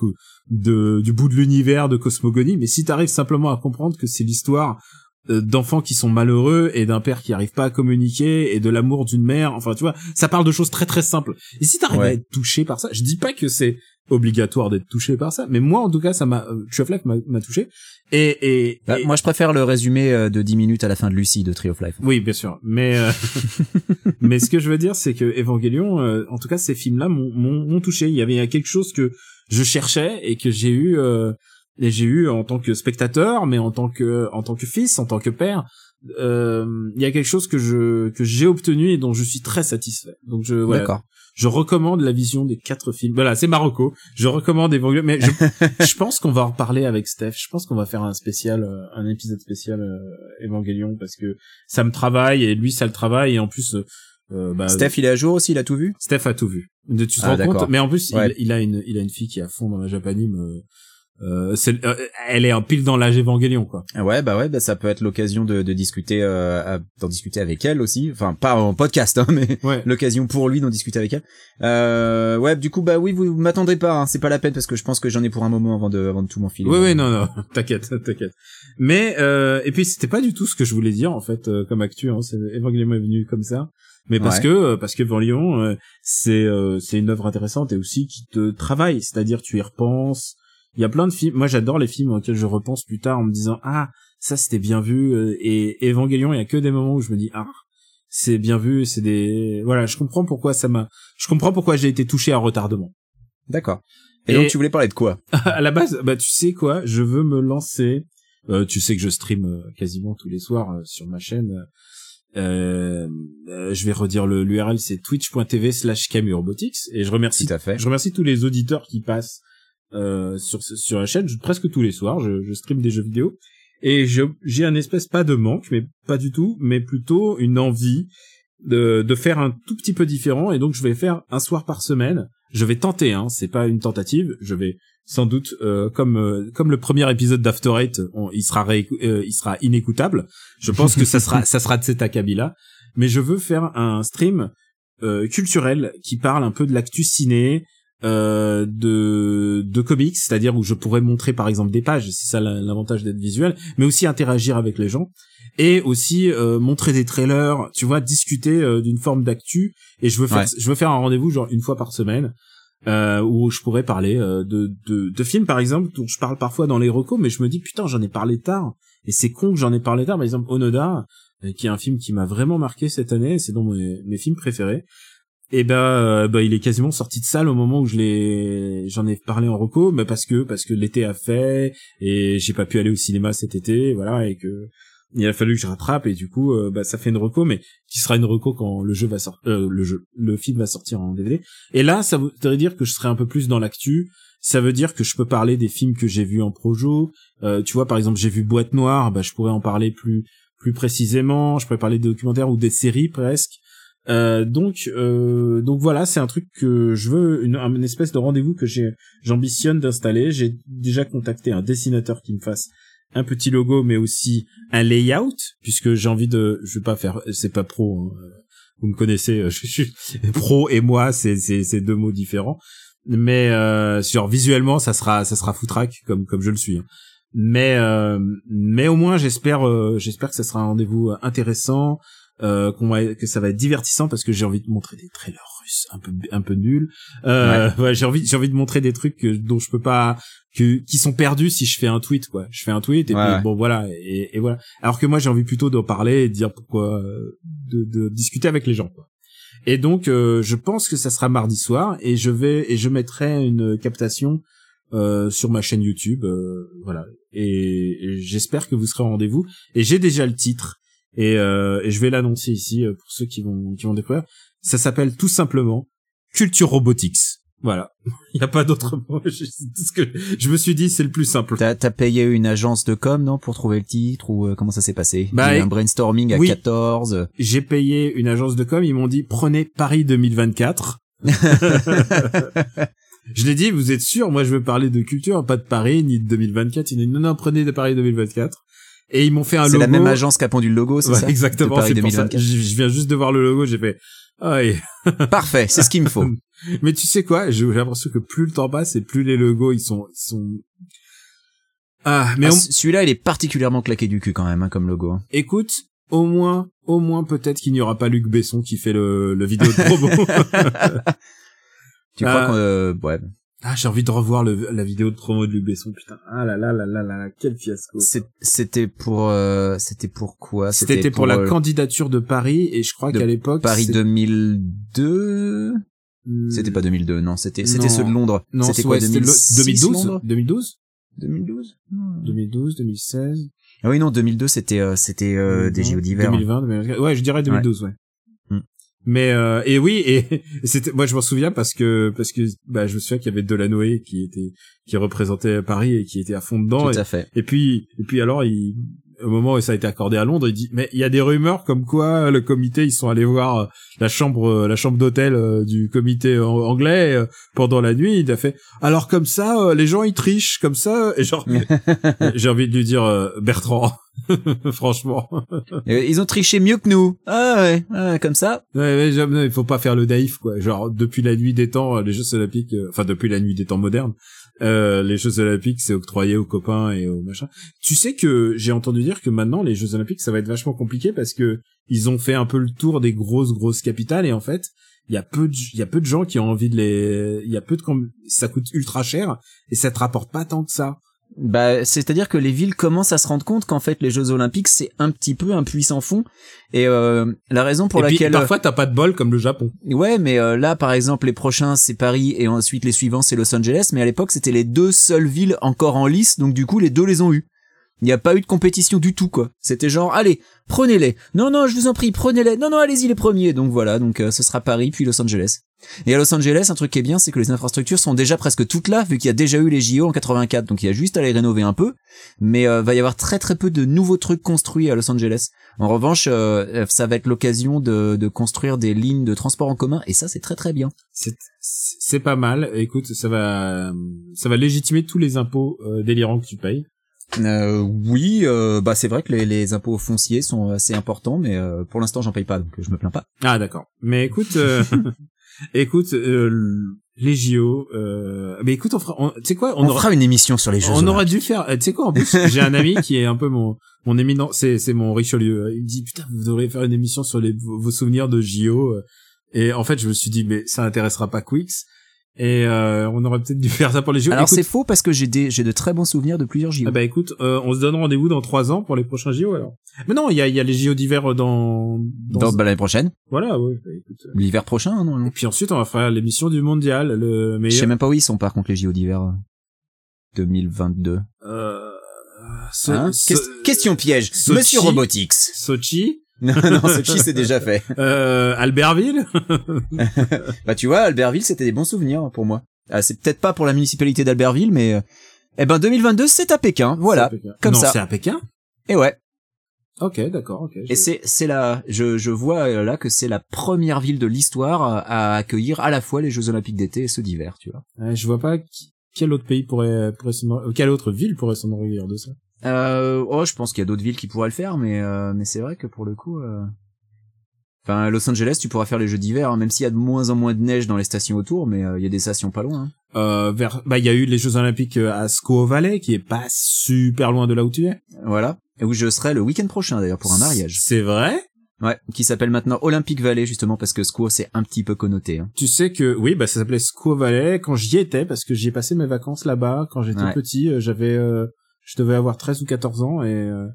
de du bout de l'univers, de cosmogonie. Mais si t'arrives simplement à comprendre que c'est l'histoire euh, d'enfants qui sont malheureux et d'un père qui arrive pas à communiquer et de l'amour d'une mère. Enfin, tu vois, ça parle de choses très très simples. Et si t'arrives
Ouais.
à être touché par ça, je dis pas que c'est obligatoire d'être touché par ça, mais moi en tout cas, ça m'a, euh, Tree of Life m'a touché. Et, et,
Bah,
et-
Moi, je préfère le résumé euh, de 10 minutes à la fin de Lucie de Tree of Life.
oui, bien sûr. Mais euh, [LAUGHS] mais ce que je veux dire, c'est que Evangelion, euh, en tout cas, ces films-là m'ont- touché. Il y avait quelque chose que je cherchais et que j'ai eu euh, et j'ai eu en tant que spectateur, mais en tant que en tant que fils, en tant que père. euh, Il y a quelque chose que je que j'ai obtenu et dont je suis très satisfait. Donc je voilà,
D'accord.
Je recommande la vision des quatre films. Voilà, c'est Marocco. Je recommande Evangelion, mais je, [LAUGHS] je pense qu'on va en reparler avec Steph. Je pense qu'on va faire un spécial, euh, un épisode spécial euh, Evangelion parce que ça me travaille et lui ça le travaille et en plus, euh, euh, bah,
Steph, il est à jour aussi, il a tout vu?
Steph a tout vu. De, tu te
Ah,
rends compte? Mais en plus,
Ouais.
il, il a une, il a une fille qui est à fond dans la japanime. Euh, c'est- euh, elle est en pile dans l'âge Evangelion quoi.
Ah Ouais, bah ouais, bah ça peut être l'occasion de, de discuter, euh, d'en discuter avec elle aussi. Enfin, pas en podcast, hein, mais
Ouais.
l'occasion pour lui d'en discuter avec elle. Euh, ouais, du coup, bah oui, vous, vous m'attendrez pas, hein, c'est pas la peine parce que je pense que j'en ai pour un moment avant de, avant de tout m'enfiler.
Oui, oui, non, non, [LAUGHS] t'inquiète, t'inquiète. Mais euh, et puis c'était pas du tout ce que je voulais dire en fait euh, comme actu. Hein, c'est Evangelion est venu comme ça, mais parce
Ouais.
que parce que Evangelion euh, c'est euh, c'est une œuvre intéressante et aussi qui te travaille, c'est-à-dire tu y repenses. Il y a plein de films. Moi, j'adore les films auxquels je repense plus tard en me disant ah ça c'était bien vu. euh, Et Evangelion, il y a que des moments où je me dis ah c'est bien vu. C'est des voilà, je comprends pourquoi ça m'a. Je comprends pourquoi j'ai été touché à retardement.
D'accord. Et,
Et-
donc tu voulais parler de quoi? [LAUGHS]
À la base, bah tu sais quoi, je veux me lancer Euh, tu sais que je stream euh, quasiment tous les soirs euh, sur ma chaîne. Euh, je vais redire le l'URL, c'est twitch.tv slash Robotics et je remercie,
Tout à fait.
je remercie tous les auditeurs qui passent sur sur la chaîne. presque tous les soirs, je, je stream des jeux vidéo et j'ai un espèce pas de manque, mais pas du tout, mais plutôt une envie de, de faire un tout petit peu différent et donc je vais faire un soir par semaine. Je vais tenter, hein, c'est pas une tentative. Je vais sans doute euh, comme euh, comme le premier épisode d'After Eight, il sera euh, il sera inécoutable. Je pense que ça sera [LAUGHS] ça sera de cet acabit là. Mais je veux faire un stream culturel qui parle un peu de l'actu ciné, euh, de de comics, c'est-à-dire où je pourrais montrer par exemple des pages, c'est ça l'avantage d'être visuel, mais aussi interagir avec les gens et aussi euh, montrer des trailers, tu vois, discuter euh, d'une forme d'actu et je veux faire je veux faire un rendez-vous genre une fois par semaine euh, où je pourrais parler de, de de films par exemple dont je parle parfois dans les recos mais je me dis putain, j'en ai parlé tard et c'est con que j'en ai parlé tard. Par exemple Onoda qui est un film qui m'a vraiment marqué cette année, c'est dans mes, mes films préférés et ben euh, bah, il est quasiment sorti de salle au moment où je l'ai j'en ai parlé en reco mais parce que parce que l'été a fait et j'ai pas pu aller au cinéma cet été voilà et que il a fallu que je rattrape et du coup euh, bah ça fait une reco mais qui sera une reco quand le jeu va sortir euh, le film va sortir en DVD et là ça voudrait dire que je serai un peu plus dans l'actu. Ça veut dire que je peux parler des films que j'ai vus en projo. Tu vois par exemple j'ai vu Boîte Noire bah je pourrais en parler plus plus précisément. Je pourrais parler des documentaires ou des séries presque euh, donc euh, donc voilà, c'est un truc que je veux une, espèce de rendez-vous que j'ai j'ambitionne d'installer. J'ai déjà contacté un dessinateur qui me fasse un petit logo mais aussi un layout puisque j'ai envie de je vais pas faire c'est pas pro hein. vous me connaissez [LAUGHS] je suis pro et moi c'est c'est deux mots différents mais euh, sur visuellement ça sera ça sera foutraque comme comme je le suis hein. mais euh, mais au moins j'espère euh, j'espère que ça sera un rendez-vous intéressant euh, qu'on va, que ça va être divertissant parce que j'ai envie de montrer des trailers russes un peu un peu nuls. Euh, ouais. j'ai envie j'ai envie de montrer des trucs dont je peux pas que qui sont perdus si je fais un tweet quoi. Je fais un tweet et puis bon voilà et, et, voilà. Alors que moi j'ai envie plutôt d'en parler et de dire pourquoi de, de discuter avec les gens quoi. Et donc euh, je pense que ça sera mardi soir et je vais et je mettrai une captation euh, sur ma chaîne YouTube euh, voilà et, et j'espère que vous serez au rendez-vous et j'ai déjà le titre et, euh, et je vais l'annoncer ici euh, pour ceux qui vont qui vont découvrir. Ça s'appelle tout simplement Culture Robotics. Voilà, [LAUGHS] il n'y a pas d'autre mot. [LAUGHS] Je, ce que je me suis dit, c'est le plus simple.
T'as as payé une agence de com, non, pour trouver le titre ou euh, comment ça s'est passé? Bah, un brainstorming à 14.
J'ai payé une agence de com. Ils m'ont dit prenez Paris 2024. [LAUGHS] je l'ai dit, vous êtes sûr? Moi, je veux parler de culture, pas de Paris ni de 2024. Ils m'ont dit non, non, prenez de Paris 2024 et ils m'ont fait un logo.
C'est la même agence qui a pondu le logo, c'est ça?
Exactement, c'est pour ça. Je, viens juste de voir le logo, j'ai fait ah [LAUGHS]
Parfait, c'est ce qu'il me faut. [LAUGHS]
Mais tu sais quoi, j'ai l'impression que plus le temps passe et plus les logos ils sont ils sont
ah, mais ah, celui-là, il est particulièrement claqué du cul quand même, hein, comme logo. Hein.
Écoute, au moins, au moins peut-être qu'il n'y aura pas Luc Besson qui fait le, le vidéo de promo. [LAUGHS]
tu crois euh, que, ouais.
Ah, j'ai envie de revoir le, la vidéo de promo de Luc Besson, putain. Ah là là là là là, quel fiasco.
C'était pour, euh, c'était pour quoi
C'était pour, la euh, candidature de Paris et je crois qu'à l'époque.
Paris 2002. Hmm. C'était pas 2002, non. C'était, c'était ceux de Londres. C'était
quoi 2012 2012
2012
2012, 2016.
Ah oui non, 2002 c'était euh, c'était euh, des JO d'hiver.
2020, 2020, ouais, je dirais 2012, ouais. Mais euh, et oui et [LAUGHS] c'était moi je m'en souviens parce que parce que bah je me souviens qu'il y avait Delanoë qui était qui représentait Paris et qui était à fond dedans.
Tout
et,
à fait.
Et puis et puis alors il au moment où ça a été accordé à Londres, il dit mais il y a des rumeurs comme quoi le comité ils sont allés voir euh, la chambre euh, la chambre d'hôtel euh, du comité anglais pendant la nuit, il a fait alors comme ça les gens ils trichent comme ça et genre [LAUGHS] j'ai envie de lui dire Bertrand [LAUGHS] franchement.
Ils ont triché mieux que nous. Ah ouais, comme ça.
Ouais, mais il faut pas faire le naïf quoi. Genre depuis la nuit des temps, les Jeux Olympiques, enfin depuis la nuit des temps modernes, euh, les Jeux Olympiques, c'est octroyé aux copains et aux machins. Tu sais que j'ai entendu dire que maintenant les Jeux Olympiques, ça va être vachement compliqué parce que ils ont fait un peu le tour des grosses grosses capitales et en fait, il y a peu de il y a peu de gens qui ont envie de les il y a peu de ça coûte ultra cher et ça te rapporte pas tant que ça.
Bah, c'est-à-dire que les villes commencent à se rendre compte qu'en fait les Jeux Olympiques c'est un petit peu un puissant fond et euh, la raison pour et laquelle
puis, parfois t'as pas de bol comme le Japon.
Ouais, mais euh, là par exemple les prochains c'est Paris et ensuite les suivants c'est Los Angeles, mais à l'époque c'était les deux seules villes encore en lice donc du coup les deux les ont eu. Il n'y a pas eu de compétition du tout quoi. C'était genre allez, prenez-les. Non non, je vous en prie, prenez-les. Non non, allez-y les premiers. Donc voilà, donc euh, ce sera Paris puis Los Angeles. Et à Los Angeles, un truc qui est bien, c'est que les infrastructures sont déjà presque toutes là, vu qu'il y a déjà eu les JO en 84. Donc il y a juste à les rénover un peu, mais euh, va y avoir très très peu de nouveaux trucs construits à Los Angeles. En revanche, euh, ça va être l'occasion de, construire des lignes de transport en commun, et ça c'est très très bien.
C'est pas mal. Écoute, ça va ça va légitimer tous les impôts délirants que tu payes.
Euh, oui, euh, bah c'est vrai que les, les, impôts fonciers sont assez importants, mais euh, pour l'instant j'en paye pas, donc je me plains pas.
Ah d'accord. Mais écoute, euh, [LAUGHS] écoute, les JO. mais écoute, on fera, tu sais quoi,
on, aura, fera une émission sur les JO.
On aurait dû faire. Tu sais quoi, en plus, [LAUGHS] j'ai un ami qui est un peu mon mon éminent, c'est c'est mon Richelieu. Il me dit putain, vous devriez faire une émission sur les vos souvenirs de JO. Et en fait, je me suis dit mais ça intéressera pas Quix. Et euh, on aurait peut-être dû [LAUGHS] faire ça pour les JO.
Alors c'est faux parce que j'ai des j'ai de très bons souvenirs de plusieurs JO.
Ah bah écoute, euh, on se donne rendez-vous dans trois ans pour les prochains JO alors. Mais non, il y a il y a les JO d'hiver dans
dans, bah, l'année prochaine.
Voilà, oui. Bah,
euh. L'hiver prochain, non,
Et puis ensuite on va faire l'émission du mondial, le
meilleur. Je sais même pas où ils sont par contre les JO d'hiver 2022.
Euh...
Hein question piège. Monsieur Robotics.
Sochi. [LAUGHS]
non, non, Sochi c'est déjà fait. [LAUGHS]
Euh, Albertville? [LAUGHS]
Bah tu vois, Albertville c'était des bons souvenirs pour moi. Ah, c'est peut-être pas pour la municipalité d'Albertville, mais euh, eh ben 2022 c'est à Pékin, voilà, comme
non,
ça.
c'est à Pékin?
Et ouais.
Ok, d'accord, ok.
Et c'est c'est la, je je vois euh, là que c'est la première ville de l'histoire à accueillir à la fois les Jeux Olympiques d'été et ceux d'hiver, tu vois.
Je vois pas quel autre pays pourrait, pourrait quelle autre ville pourrait s'en enorgueillir de ça?
Euh, oh, je pense qu'il y a d'autres villes qui pourraient le faire, mais euh, mais c'est vrai que pour le coup, euh... enfin Los Angeles, tu pourras faire les Jeux d'hiver, hein, même s'il y a de moins en moins de neige dans les stations autour, mais euh, il y a des stations pas loin. Hein.
Euh, vers, bah il y a eu les Jeux Olympiques euh, à Squaw Valley, qui est pas super loin de là où tu es.
Voilà, et où je serai le week-end prochain d'ailleurs pour un mariage.
C'est vrai?
Ouais, qui s'appelle maintenant Olympic Valley justement parce que Squaw c'est un petit peu connoté. Hein.
Tu sais que oui, bah ça s'appelait Squaw Valley quand j'y étais parce que j'y ai passé mes vacances là-bas quand j'étais petit. J'avais je devais avoir 13 ou 14 ans et euh,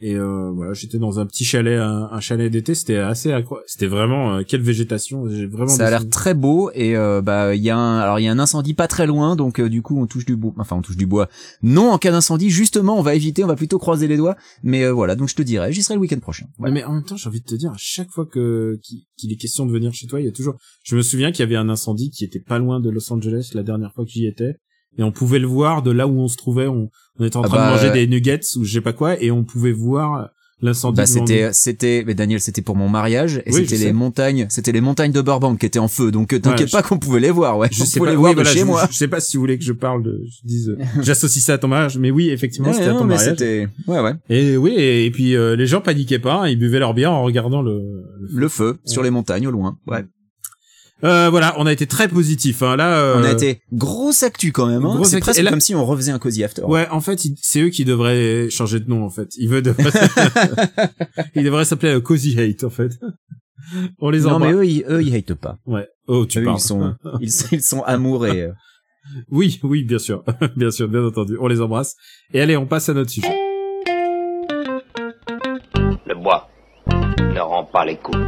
et euh, voilà j'étais dans un petit chalet un, chalet d'été. C'était assez c'était vraiment euh, quelle végétation. J'ai vraiment
ça a l'air très beau et bah il y a un alors il y a un incendie pas très loin donc du coup on touche du bois enfin on touche du bois. Non en cas d'incendie justement on va éviter on va plutôt croiser les doigts mais voilà donc je te dirai j'y serai le week-end prochain.
Mais en même temps j'ai envie de te dire à chaque fois que qu'il est question de venir chez toi il y a toujours je me souviens qu'il y avait un incendie qui était pas loin de Los Angeles la dernière fois que j'y étais et on pouvait le voir de là où on se trouvait. On, on était en ah train de bah, manger des nuggets ou je sais pas quoi, et on pouvait voir l'incendie.
Bah c'était c'était mais Daniel c'était pour mon mariage et c'était les montagnes c'était les montagnes de Burbank qui étaient en feu donc euh, t'inquiète pas qu'on pouvait les voir ouais.
Je sais
pas.
les
voir de chez moi.
je, sais pas si vous voulez que je parle de je dise [LAUGHS] j'associe ça à ton mariage mais oui effectivement c'était à ton mariage.
ouais ouais.
Et oui et, puis euh, les gens paniquaient pas ils buvaient leur bière en regardant le
le feu, sur les montagnes au loin ouais
euh, voilà, on a été très positif. Hein. Là, euh...
on a été grosse actu quand même. Hein. C'est presque comme si on refaisait un cozy after.
Ouais, en fait, c'est eux qui devraient changer de nom. En fait, ils veulent. [LAUGHS] ils devraient s'appeler euh, cozy hate en fait. on les
embrasse. Non mais eux, ils, eux, ils hatent pas.
Ouais. Oh, tu parles. [LAUGHS]
Ils sont, ils, sont, ils sont amourés. Euh.
Oui, oui, bien sûr, [LAUGHS] bien sûr, bien entendu. On les embrasse. Et allez, on passe à notre sujet.
Le bois ne rend pas les coups.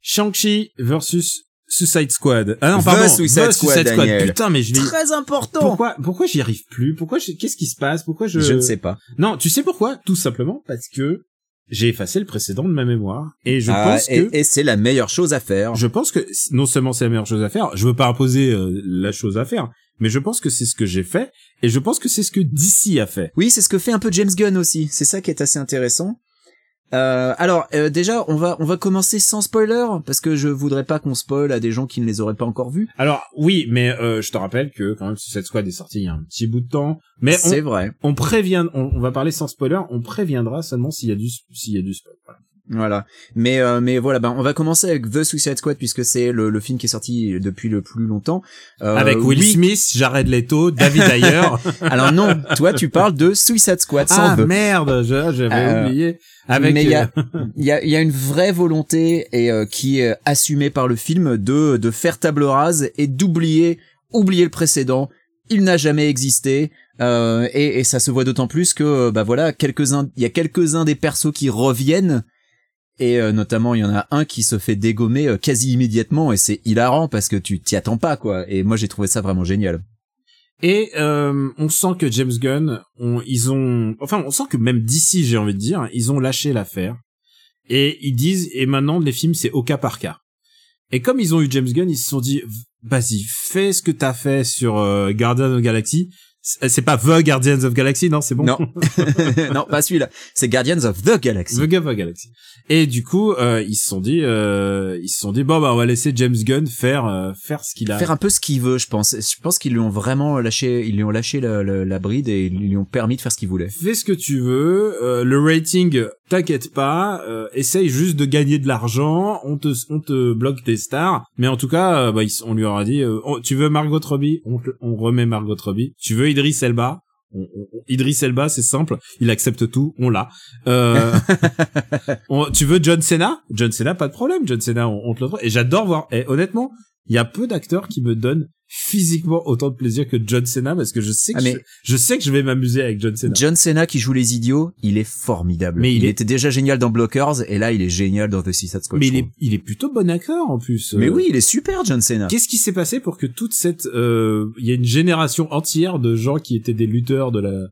Shang-Chi versus Suicide Squad. Ah non, pardon.
Suicide, Squad,
Putain, mais je l'ai...
Très important.
Pourquoi, pourquoi j'y arrive plus? Pourquoi qu'est-ce qui se passe? Pourquoi je...
Je ne sais pas.
Non, tu sais pourquoi? Tout simplement parce que j'ai effacé le précédent de ma mémoire. Et je ah, pense
et, que... Et c'est la meilleure chose à faire.
Je pense que non seulement c'est la meilleure chose à faire, je veux pas imposer euh, la chose à faire, mais je pense que c'est ce que j'ai fait, et je pense que c'est ce que DC a fait.
Oui, c'est ce que fait un peu James Gunn aussi. C'est ça qui est assez intéressant. Euh, alors euh, déjà on va on va commencer sans spoiler parce que je voudrais pas qu'on spoil à des gens qui ne les auraient pas encore vus.
Alors oui, mais euh, je te rappelle que quand même cette squad est sortie il y a un petit bout de temps. Mais
c'est vrai.
On prévient, on, va parler sans spoiler. On préviendra seulement s'il y a du s'il y a du spoil.
Voilà. Mais euh, mais voilà, ben on va commencer avec The Suicide Squad puisque c'est le, le film qui est sorti depuis le plus longtemps.
Euh, avec Will Smith, Jared Leto, David Ayer. [LAUGHS]
Alors non, toi tu parles de Suicide Squad sans
Ah merde, j'avais euh, oublié.
Avec mais il y a [LAUGHS] il y a y a une vraie volonté et qui est assumée par le film de de faire table rase et d'oublier oublier le précédent. Il n'a jamais existé. Euh, et, et, ça se voit d'autant plus que bah voilà quelques uns il y a quelques uns des persos qui reviennent et euh, notamment, il y en a un qui se fait dégommer euh, quasi immédiatement et c'est hilarant parce que tu t'y attends pas quoi. Et moi, j'ai trouvé ça vraiment génial.
Et euh, on sent que James Gunn, ils ont, enfin, on sent que même d'ici, j'ai envie de dire, ils ont lâché l'affaire. Et ils disent, et maintenant les films c'est au cas par cas. Et comme ils ont eu James Gunn, ils se sont dit, vas-y, fais ce que t'as fait sur Guardian of the Galaxy, c'est pas The Guardians of Galaxy, non, c'est bon.
Non, [LAUGHS] [LAUGHS] non, pas celui-là. C'est Guardians of the Galaxy.
The Galaxy. Et du coup, euh, ils se sont dit, euh, ils se sont dit, bon bah on va laisser James Gunn faire euh, faire ce qu'il a.
Faire un peu ce qu'il veut, je pense. Je pense qu'ils lui ont vraiment lâché, ils lui ont lâché la, la, bride et ils lui ont permis de faire ce qu'il voulait.
Fais ce que tu veux. Euh, le rating, t'inquiète pas. Euh, essaye juste de gagner de l'argent. On te on te bloque tes stars. Mais en tout cas, bah, on lui aura dit, oh, tu veux Margot Robbie, on, on remet Margot Robbie. Tu veux Idris Elba, on, Idris Elba, c'est simple, il accepte tout, on l'a. Euh, [LAUGHS] tu veux John Cena? John Cena, pas de problème, John Cena, on, te le Et j'adore voir. Et honnêtement, il y a peu d'acteurs qui me donnent physiquement autant de plaisir que John Cena parce que je sais que ah, je, sais que je vais m'amuser avec John Cena.
John Cena qui joue les idiots, il est formidable. Mais il, était déjà génial dans Blockers et là il est génial dans The Suicide Squad.
Mais il est il est plutôt bon acteur en plus.
Mais oui, il est super John Cena.
Qu'est-ce qui s'est passé pour que toute cette euh, il y a une génération entière de gens qui étaient des lutteurs de la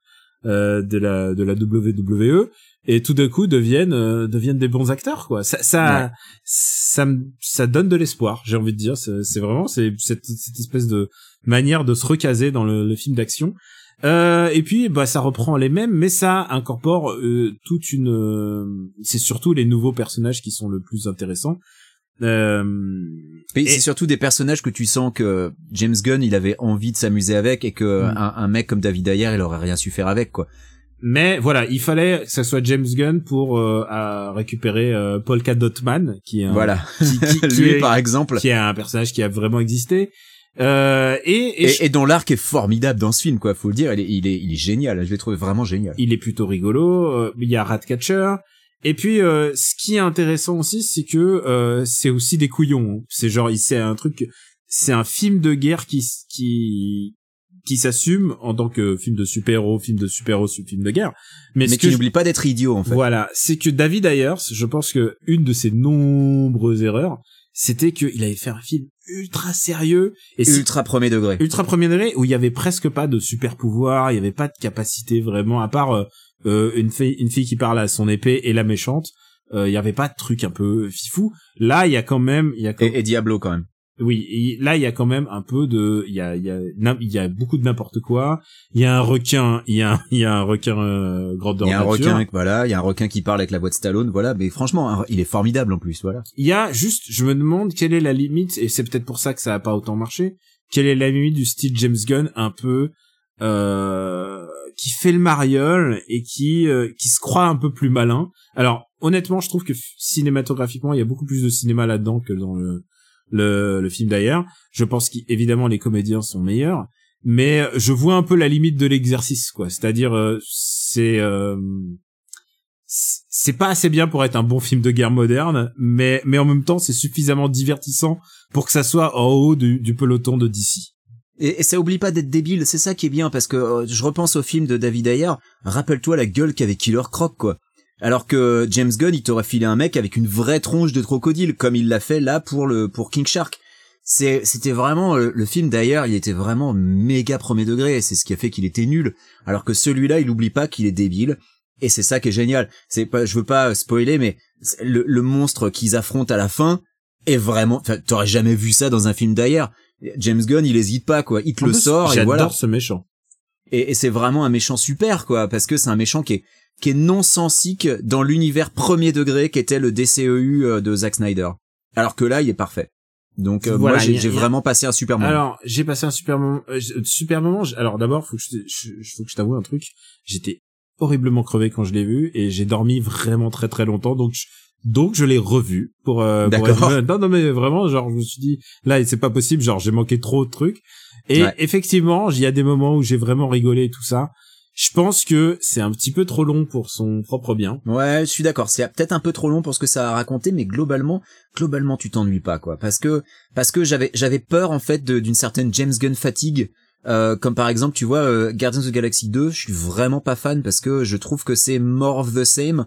euh, de la de la WWE et tout d'un coup deviennent euh, deviennent des bons acteurs quoi. Ça ça ça, ça donne de l'espoir j'ai envie de dire. C'est vraiment c'est cette, cette espèce de manière de se recaser dans le, le film d'action. Euh, et puis bah ça reprend les mêmes mais ça incorpore euh, toute une euh, c'est surtout les nouveaux personnages qui sont le plus intéressants.
Euh, et... c'est surtout des personnages que tu sens que James Gunn il avait envie de s'amuser avec et que mm. un, un, mec comme David Ayer il aurait rien su faire avec quoi
mais voilà, il fallait que ça soit James Gunn pour euh, à récupérer euh, Polka Dotman, qui est un,
voilà, [LAUGHS] [LAUGHS] qui, lui par exemple,
qui est un personnage qui a vraiment existé. Euh, et,
et, et, dont l'arc est formidable dans ce film, quoi. Faut le dire, il est, il est, il est génial. Je l'ai trouvé vraiment génial.
Il est plutôt rigolo. Euh, il y a Ratcatcher. Et puis, euh, ce qui est intéressant aussi, c'est que c'est aussi des couillons. C'est genre, c'est un truc, c'est un film de guerre qui, qui, qui s'assume en tant que film de super-héros, film de super-héros, film de guerre.
Mais, mais qui n'oublie pas d'être idiot, en fait.
Voilà. C'est que David Ayers, je pense que une de ses nombreuses erreurs, c'était qu'il avait fait un film ultra sérieux
et ultra premier degré.
Ultra premier degré où il y avait presque pas de super pouvoir, il y avait pas de capacité vraiment à part euh, euh, une fille une fille qui parle à son épée et la méchante, euh, il y avait pas de truc un peu fifou. Là, il y a quand même il y a
et Diablo quand même.
Oui, là il y a quand même un peu de, il y a, il y a, il y a beaucoup de n'importe quoi. Il y a un requin, il y a, il y a un requin euh, grandeur
Il y a un requin, voilà, il y a un requin qui parle avec la voix de Stallone, voilà. Mais franchement, il est formidable en plus, voilà.
Il y a juste, je me demande quelle est la limite, et c'est peut-être pour ça que ça a pas autant marché. Quelle est la limite du style James Gunn, un peu, euh, qui fait le mariole et qui, euh, qui se croit un peu plus malin. Alors honnêtement, je trouve que cinématographiquement, il y a beaucoup plus de cinéma là-dedans que dans le le, le film d'ailleurs. Je pense qu'évidemment les comédiens sont meilleurs, mais je vois un peu la limite de l'exercice, quoi. C'est-à-dire, euh, c'est euh, c'est pas assez bien pour être un bon film de guerre moderne, mais mais en même temps c'est suffisamment divertissant pour que ça soit en haut du, du peloton de DC.
Et, ça oublie pas d'être débile, c'est ça qui est bien, parce que euh, je repense au film de David Ayer, rappelle-toi la gueule qu'avait Killer Croc, quoi. Alors que James Gunn, il t'aurait filé un mec avec une vraie tronche de crocodile, comme il l'a fait là pour le pour King Shark. C'est, c'était vraiment le, film d'ailleurs, il était vraiment méga premier degré, c'est ce qui a fait qu'il était nul. Alors que celui-là, il oublie pas qu'il est débile, et c'est ça qui est génial. C'est pas, je veux pas spoiler, mais le, le monstre qu'ils affrontent à la fin est vraiment. T'aurais jamais vu ça dans un film d'ailleurs. James Gunn, il hésite pas quoi, il te le sort et voilà.
J'adore ce méchant.
Et, et c'est vraiment un méchant super quoi, parce que c'est un méchant qui est qui est non sensique dans l'univers premier degré qu'était le DCEU euh, de Zack Snyder. Alors que là, il est parfait. Donc euh, moi j'ai vraiment passé un super moment.
Alors j'ai passé un super moment, euh, super moment. Alors d'abord faut que je, faut que je t'avoue un truc. J'étais horriblement crevé quand je l'ai vu et j'ai dormi vraiment très très longtemps. Donc je, donc je l'ai revu pour. Euh, non non mais vraiment genre je me suis dit là c'est pas possible. Genre j'ai manqué trop de trucs. Et effectivement il y a des moments où j'ai vraiment rigolé et tout ça. Je pense que c'est un petit peu trop long pour son propre bien.
Ouais, je suis d'accord. C'est peut-être un peu trop long pour ce que ça a raconté, mais globalement, globalement, tu t'ennuies pas, quoi. Parce que, parce que j'avais, j'avais peur en fait d'une certaine James Gunn fatigue. Euh, comme par exemple, tu vois, euh, Guardians of the Galaxy 2, je suis vraiment pas fan parce que je trouve que c'est more of the same.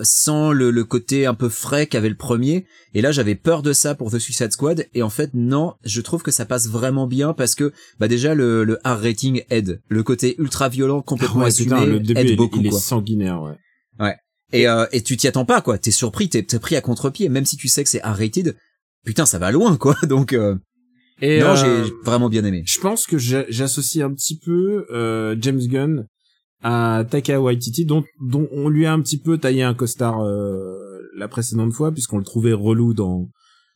Sans le, le côté un peu frais qu'avait le premier. Et là, j'avais peur de ça pour The Suicide Squad. Et en fait, non, je trouve que ça passe vraiment bien parce que, bah déjà, le, le R rating aide. Le côté ultra violent, complètement
ouais,
assumé,
putain, le début,
aide
il,
beaucoup.
il est
quoi.
sanguinaire, ouais.
Ouais. Et, euh, et tu t'y attends pas, quoi. T'es surpris, t'es t'es pris à contre-pied, même si tu sais que c'est R-rated. Putain, ça va loin, quoi. [LAUGHS] Donc, euh,
Et
non,
euh,
j'ai vraiment bien aimé.
je pense que j'a- j'associe un petit peu euh, James Gunn à Taika Waititi, dont, dont on lui a un petit peu taillé un costard euh, la précédente fois, puisqu'on le trouvait relou dans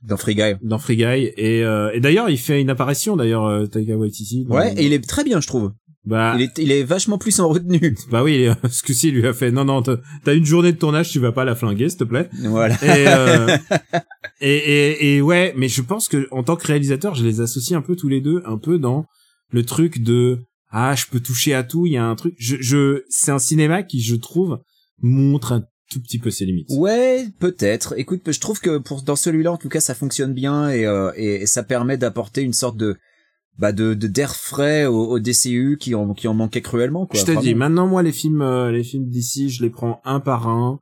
Dans Free Guy.
dans Free Guy. Et, euh, et d'ailleurs, il fait une apparition, d'ailleurs, euh, Taika Waititi. dans-
Ouais, et il est très bien, je trouve.
Bah,
Il est, il est vachement plus en retenue. [LAUGHS]
bah oui, ce que si lui a fait, non, non, t'as t'as une journée de tournage, tu vas pas la flinguer, s'il te plaît.
Voilà.
Et, euh, [LAUGHS] et, et, et ouais, mais je pense que en tant que réalisateur, je les associe un peu tous les deux, un peu dans le truc de ah, je peux toucher à tout. Il y a un truc. Je, je, c'est un cinéma qui, je trouve, montre un tout petit peu ses limites.
Ouais, peut-être. Écoute, je trouve que pour dans celui-là, en tout cas, ça fonctionne bien et, euh, et, et ça permet d'apporter une sorte de bah de de- d'air frais au, au DCU qui en qui en manquait cruellement. Quoi,
je te dis, maintenant moi les films, euh, les films d'ici, je les prends un par un.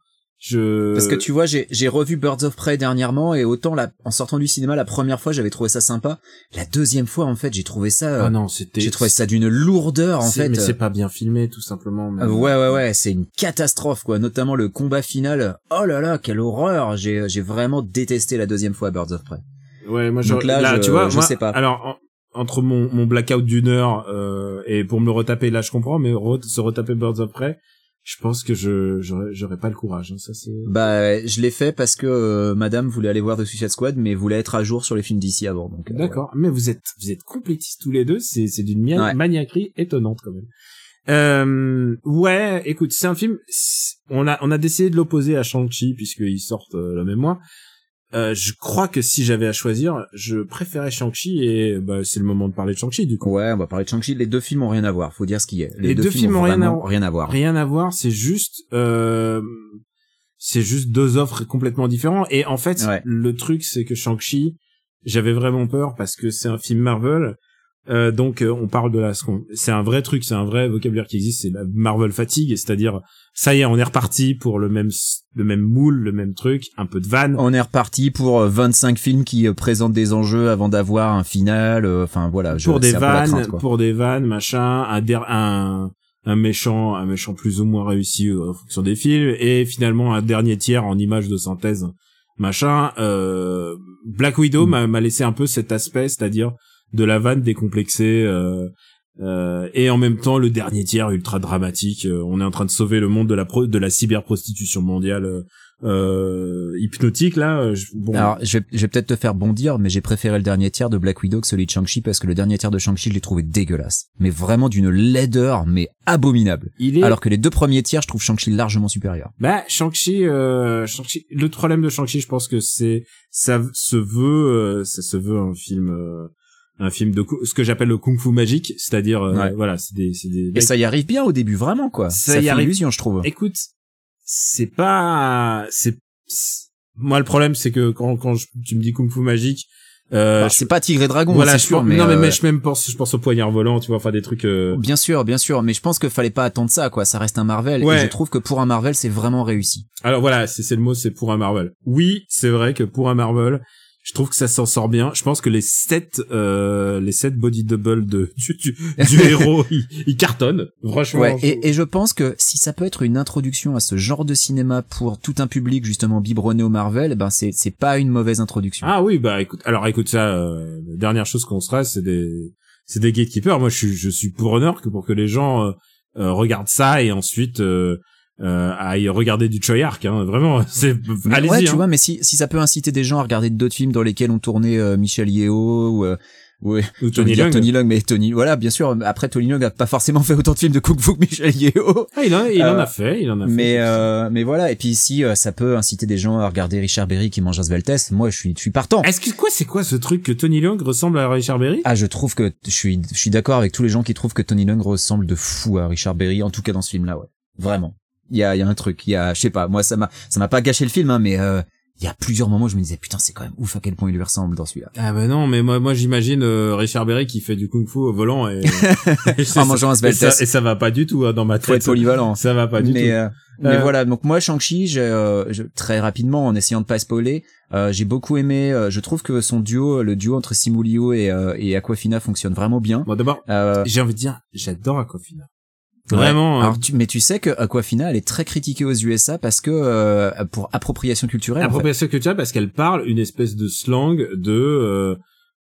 Je
Parce que tu vois, j'ai j'ai revu Birds of Prey dernièrement et autant la, en sortant du cinéma la première fois, j'avais trouvé ça sympa. La deuxième fois, en fait, j'ai trouvé ça, euh,
ah non, c'était
j'ai trouvé ça d'une lourdeur en
c'est-
fait.
mais c'est pas bien filmé tout simplement. mais-
Euh, ouais ouais ouais, c'est une catastrophe quoi, notamment le combat final. Oh là là, quelle horreur J'ai j'ai vraiment détesté la deuxième fois Birds of Prey.
Ouais, moi, je,
Donc là, je-
tu vois,
je
moi,
sais pas.
Alors, en- entre mon, mon blackout d'une heure euh, et pour me le retaper, là, je comprends, mais re- se retaper Birds of Prey, je pense que je j'aurais pas le courage. hein, ça c'est.
Bah, je l'ai fait parce que euh, Madame voulait aller voir The Suicide Squad, mais voulait être à jour sur les films d'ici avant. Donc euh,
D'accord. Mais vous êtes vous êtes complétistes tous les deux. C'est c'est d'une
Ouais.
maniaquerie étonnante quand même. Euh, ouais, écoute, c'est un film. On a on a décidé de l'opposer à Shang-Chi puisqu'ils sortent euh, le même mois. Euh, je crois que si j'avais à choisir, je préférais Shang-Chi et bah, c'est le moment de parler de Shang-Chi du coup.
Ouais, on va parler de Shang-Chi. Les deux films ont rien à voir. Faut dire ce qui est.
Les deux films ont rien à voir.
rien à voir.
rien à voir, c'est juste euh, c'est juste deux offres complètement différentes et en fait
Ouais.
le truc c'est que Shang-Chi j'avais vraiment peur parce que c'est un film Marvel euh, donc euh, on parle de la c'est un vrai truc, c'est un vrai vocabulaire qui existe, c'est la Marvel fatigue, c'est-à-dire ça y est, on est reparti pour le même le même moule, le même truc, un peu de vanne.
On est reparti pour euh, 25 films qui euh, présentent des enjeux avant d'avoir un final. euh, Enfin voilà. je-
pour des vannes,
crainte,
pour des vannes, machin, un, der- un un méchant, un méchant plus ou moins réussi euh, en fonction des films, et finalement un dernier tiers en image de synthèse, machin. Euh, Black Widow
Mm.
m'a m'a laissé un peu cet aspect, c'est-à-dire de la vanne décomplexée. Euh, euh, et en même temps le dernier tiers ultra dramatique euh, on est en train de sauver le monde de la pro de la cyberprostitution mondiale euh, euh, hypnotique là euh, je- bon
Alors, je vais, je vais peut-être te faire bondir, mais j'ai préféré le dernier tiers de Black Widow que celui de Shang-Chi parce que le dernier tiers de Shang-Chi, je l'ai trouvé dégueulasse. Mais vraiment d'une laideur, mais abominable.
il est
Alors que les deux premiers tiers, je trouve Shang-Chi largement supérieur.
Bah, Shang-Chi, euh, Shang-Chi, le problème de Shang-Chi, je pense que c'est, ça se veut, euh, ça se veut un film, euh, un film de, ce que j'appelle le kung-fu magique, c'est-à-dire, euh,
Ouais.
voilà, c'est des, c'est des,
Et ça y arrive bien au début, vraiment, quoi.
Ça
Ça,
y
fait
arrive.
illusion, je trouve.
écoute, c'est pas, c'est, moi, le problème, c'est que quand, quand je- tu me dis kung-fu magique, euh,
Bah,
je-
c'est pas Tigre et Dragon,
voilà,
c'est sûr, mais,
non, mais,
euh,
mais je même pense, je pense au poignard volant, tu vois, enfin des trucs, euh,
Bien sûr, bien sûr, mais je pense que fallait pas attendre ça, quoi. Ça reste un Marvel,
Ouais.
et je trouve que pour un Marvel, c'est vraiment réussi.
Alors voilà, c'est c'est le mot, c'est pour un Marvel. Oui, c'est vrai que pour un Marvel, je trouve que ça s'en sort bien. Je pense que les sept, euh, les sept body double de du, du, du [LAUGHS] héros, ils, ils cartonnent. Franchement.
Ouais,
je-
et, et je pense que si ça peut être une introduction à ce genre de cinéma pour tout un public justement biberonné au Marvel, eh ben c'est c'est pas une mauvaise introduction.
Ah oui, bah écoute, alors écoute ça. Euh, la dernière chose qu'on serait, c'est des, c'est des gatekeepers. Moi, je suis, je suis pour honneur que pour que les gens euh, euh, regardent ça et ensuite euh, euh, aillent regarder du Choyark. Hein, vraiment, [LAUGHS] c'est allez-y.
ouais, tu
hein.
vois, mais si si ça peut inciter des gens à regarder d'autres films dans lesquels on tournait euh, Michel Yeo ou euh, ouais,
Ou
veux
Tony Leung.
Tony Leung, mais Tony, voilà, bien sûr. Après, Tony Leung a pas forcément fait autant de films de fu que Michel Yeo.
Ah, il, en, il en
Euh,
a fait, il en a fait.
Mais euh, mais voilà. Et puis si euh, ça peut inciter des gens à regarder Richard Berry qui mange un Sveltes, moi je suis je suis partant.
Est-ce que quoi, c'est quoi ce truc que Tony Leung ressemble à Richard Berry?
Ah, je trouve que je suis je suis d'accord avec tous les gens qui trouvent que Tony Leung ressemble de fou à Richard Berry, en tout cas dans ce film-là, ouais. Vraiment. Il y a il y a un truc, il y a je sais pas, moi ça m'a ça m'a pas gâché le film hein, mais euh, il y a plusieurs moments où je me disais putain c'est quand même ouf à quel point il lui ressemble dans celui-là.
Ah bah non, mais moi moi j'imagine euh, Richard Berry qui fait du kung-fu au volant et, [LAUGHS]
en mangeant un
et ça, et ça va pas du tout hein, dans ma tête.
Faut être polyvalent.
Ça va pas du
mais,
tout.
euh, mais
Euh,
voilà, donc moi Shang-Chi, euh, je- très rapidement en essayant de pas spoiler, euh, j'ai beaucoup aimé. euh, je trouve que son duo, le duo entre Simu Liu et, euh, et Aquafina fonctionne vraiment bien.
Bon d'abord,
Euh,
j'ai envie de dire, j'adore Aquafina. Vraiment.
Ouais.
euh,
Alors, tu, mais tu sais que Aquafina, elle est très critiquée aux USA parce que euh, pour appropriation culturelle. en fait.
appropriation culturelle parce qu'elle parle une espèce de slang de euh,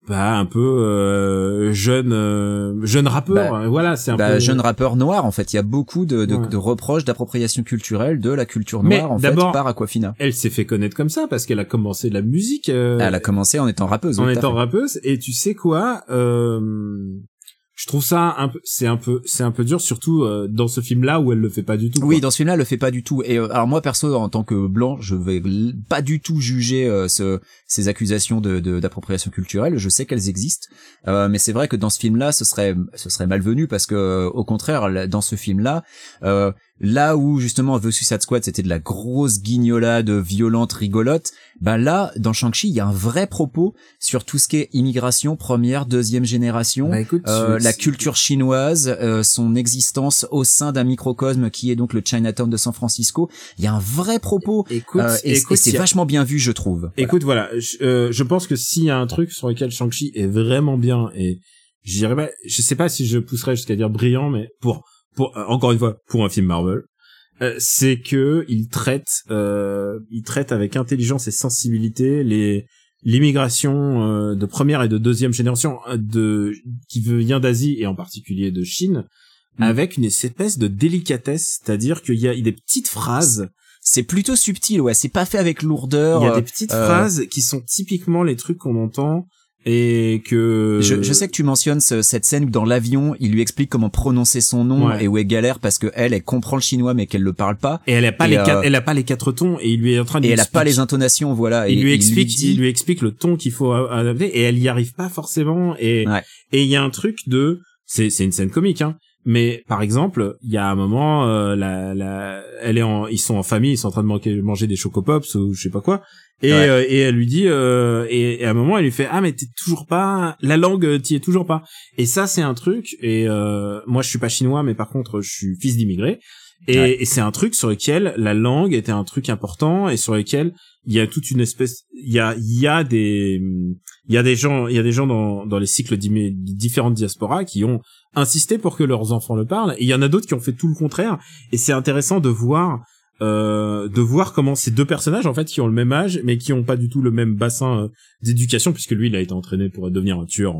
bah un peu euh, jeune euh, jeune rappeur
Bah,
hein, voilà c'est un
Bah,
peu
jeune rappeur noir, en fait, il y a beaucoup de, de,
Ouais.
de reproches d'appropriation culturelle de la culture
Mais
noire en fait par Aquafina.
elle s'est fait connaître comme ça parce qu'elle a commencé la musique euh,
Elle a commencé en étant rappeuse.
en étant
fait.
rappeuse et tu sais quoi euh, je trouve ça un peu c'est un peu c'est un peu dur surtout euh, dans ce film là où elle le fait pas du tout
Oui, dans ce film-là, elle le fait pas du tout. Et euh, alors moi, perso, en tant que blanc, je vais pas du tout juger euh, ce, ces accusations de d'appropriation culturelle. Je sais qu'elles existent, Euh, mais c'est vrai que dans ce film-là, ce serait ce serait malvenu parce que euh, au contraire, là, dans ce film-là, euh, là où justement The Suicide Squad c'était de la grosse guignolade violente, rigolote, bah là, dans Shang-Chi, il y a un vrai propos sur tout ce qui est immigration première, deuxième génération.
Bah, écoute,
Euh, la culture chinoise, euh, son existence au sein d'un microcosme qui est donc le Chinatown de San Francisco. Il y a un vrai propos
écoute
euh, et,
écoute
et c'est
a-
vachement bien vu, je trouve.
Écoute, voilà, je, euh, je pense que s'il y a un truc sur lequel Shang-Chi est vraiment bien, et je dirais pas, je sais pas si je pousserais jusqu'à dire brillant, mais pour, pour euh, encore une fois, pour un film Marvel, euh, c'est que il traite, euh, il traite avec intelligence et sensibilité les l'immigration euh, de première et de deuxième génération de qui vient d'Asie et en particulier de Chine.
Mm.
Avec une espèce de délicatesse, c'est-à-dire qu'il y a des petites phrases
C'est plutôt subtil, ouais. C'est pas fait avec lourdeur.
il y a des petites
euh,
phrases qui sont typiquement les trucs qu'on entend et que
Je, je sais que tu mentionnes ce- cette scène où dans l'avion, il lui explique comment prononcer son nom
Ouais.
et où elle galère parce que elle, elle comprend le chinois mais qu'elle le parle pas
et elle a pas
et,
les
euh,
quatre, elle a pas les quatre tons et il lui est en train de
et elle a pas les intonations, voilà.
il
et
lui explique
dit-
il lui explique le ton qu'il faut a- adapter et elle y arrive pas forcément et
Ouais.
et il y a un truc de c'est c'est une scène comique hein mais par exemple il y a un moment euh, la la elle est en ils sont en famille ils sont en train de manquer- manger des chocopops ou je sais pas quoi et
Ouais.
euh, et elle lui dit euh, et, et à un moment elle lui fait ah mais t'es toujours pas la langue t'y es toujours pas et ça c'est un truc et euh, moi je suis pas chinois mais par contre je suis fils d'immigrés et,
Ouais.
et c'est un truc sur lequel la langue était un truc important et sur lequel il y a toute une espèce il y a il y a des il y a des gens il y a des gens dans dans les cycles d'immi- différentes diasporas qui ont insisté pour que leurs enfants le parlent et il y en a d'autres qui ont fait tout le contraire et c'est intéressant de voir euh, de voir comment ces deux personnages en fait qui ont le même âge mais qui ont pas du tout le même bassin euh, d'éducation puisque lui il a été entraîné pour devenir un tueur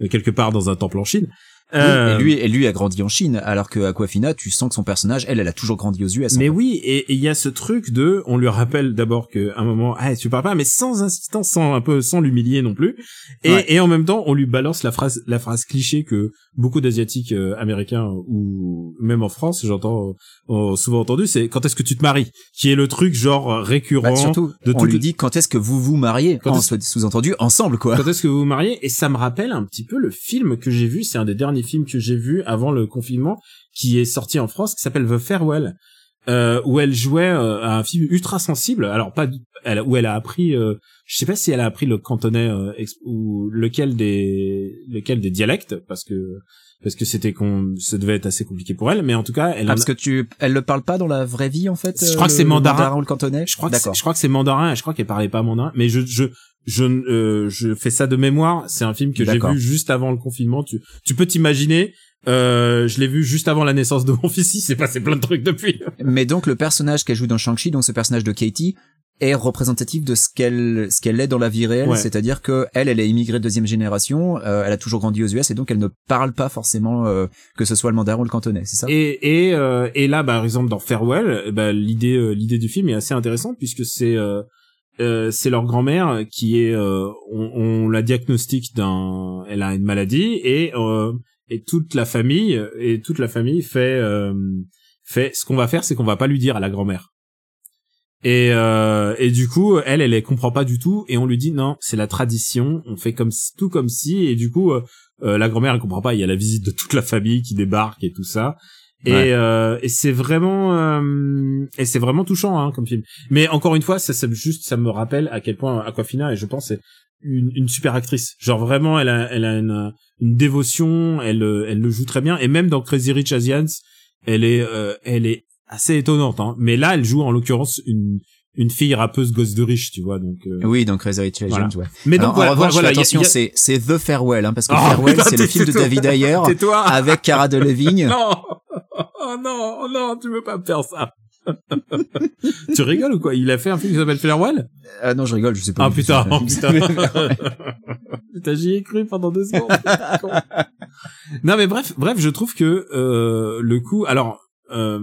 euh, quelque part dans un temple en Chine
Oui,
Euh,
et lui, et lui a grandi en Chine, alors que Aquafina, tu sens que son personnage, elle, elle a toujours grandi aux US. en
Mais
fait.
oui, et il y a ce truc de, on lui rappelle d'abord que à un moment, ah tu parles pas, mais sans insistance, sans un peu, sans l'humilier non plus, et,
Ouais.
et en même temps, on lui balance la phrase, la phrase cliché que beaucoup d'asiatiques euh, américains ou même en France, j'entends euh, ont souvent entendu, c'est quand est-ce que tu te maries, qui est le truc genre récurrent.
Bah, surtout,
de
on lui dit quand est-ce que vous vous mariez,
Quand
en sous-entendu ensemble quoi.
Quand est-ce que vous vous mariez? Et ça me rappelle un petit peu le film que j'ai vu, c'est un des derniers films que j'ai vu avant le confinement, qui est sorti en France, qui s'appelle The Farewell, euh, où elle jouait euh, à un film ultra sensible. Alors pas, où elle a appris, euh, je sais pas si elle a appris le cantonais euh, ou lequel des, lequel des dialectes, parce que parce que c'était qu'on, ça devait être assez compliqué pour elle, mais en tout cas, elle
Ah, parce
a-
que tu, elle le parle pas dans la vraie vie en fait.
Je
euh,
crois que
le-
c'est mandarin.
ou le cantonais.
Je crois que je crois que c'est mandarin je crois qu'elle parlait pas mandarin mais je je je euh, je fais ça de mémoire c'est un film que j'ai vu juste avant le confinement tu tu peux t'imaginer euh, je l'ai vu juste avant la naissance de mon fils il s'est passé plein de trucs depuis
Mais donc le personnage qu'elle joue dans Shang-Chi, donc ce personnage de Katie, est représentatif de ce qu'elle ce qu'elle est dans la vie réelle,
Ouais.
c'est-à-dire que elle elle est immigrée de deuxième génération, euh, elle a toujours grandi aux US et donc elle ne parle pas forcément euh, que ce soit le mandarin ou le cantonais, c'est ça?
Et et euh, et là bah, par exemple dans Farewell ben, l'idée euh, l'idée du film est assez intéressante puisque c'est euh, euh, c'est leur grand-mère qui est euh, on, on la diagnostique d'un elle a une maladie et euh, et toute la famille et toute la famille fait euh, fait ce qu'on va faire c'est qu'on va pas lui dire à la grand-mère et euh, et du coup elle elle elle comprend pas du tout et on lui dit non c'est la tradition on fait comme si, tout comme si et du coup euh, euh, la grand-mère elle comprend pas il y a la visite de toute la famille qui débarque et tout ça Et, euh, et c'est vraiment euh, et c'est vraiment touchant hein, comme film. Mais encore une fois, ça, ça juste ça me rappelle à quel point Aquafina et je pense c'est une, une super actrice. Genre vraiment, elle a elle a une, une dévotion, elle elle le joue très bien. Et même dans Crazy Rich Asians, elle est euh, elle est assez étonnante. Hein. Mais là, elle joue en l'occurrence une une fille rappeuse gosse de riche, tu vois, donc. Euh...
Oui, donc Rich Asians, ouais.
Mais donc
Alors,
voilà,
en revanche,
voilà,
attention,
a-
c'est c'est The Farewell, hein, parce que
Oh,
Farewell, c'est le film de. David Ayer [LAUGHS] avec Cara Delevingne. [LAUGHS]
Non, oh non, oh non, tu veux pas me faire ça. [LAUGHS] tu rigoles ou quoi? Il a fait un film qui s'appelle Farewell?
Ah non, je rigole, je sais pas.
Ah putain, oh putain. putain, j'y ai cru pendant deux secondes. Con. non mais bref, bref, je trouve que euh, le coup, alors euh,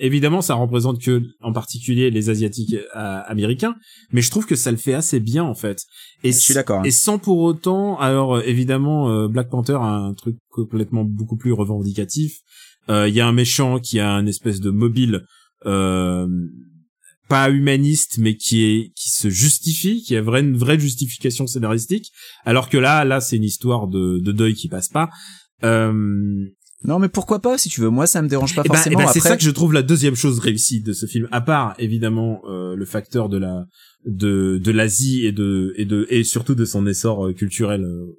évidemment, ça représente que en particulier les asiatiques euh, américains, mais je trouve que ça le fait assez bien en fait. Et
Je suis d'accord, hein.
Et sans pour autant, alors euh, évidemment, euh, Black Panther a un truc complètement beaucoup plus revendicatif. Euh, Il y a un méchant qui a une espèce de mobile. Euh, pas humaniste mais qui est qui se justifie qui a vraie une vraie justification scénaristique alors que là là c'est une histoire de, de deuil qui passe pas euh,
Non, mais pourquoi pas, si tu veux. Moi, ça me dérange pas
eh ben, eh
forcément.
ben, c'est ça que je trouve la deuxième chose réussie de ce film à part évidemment euh, le facteur de la de de l'Asie et de et de et surtout de son essor euh, culturel euh,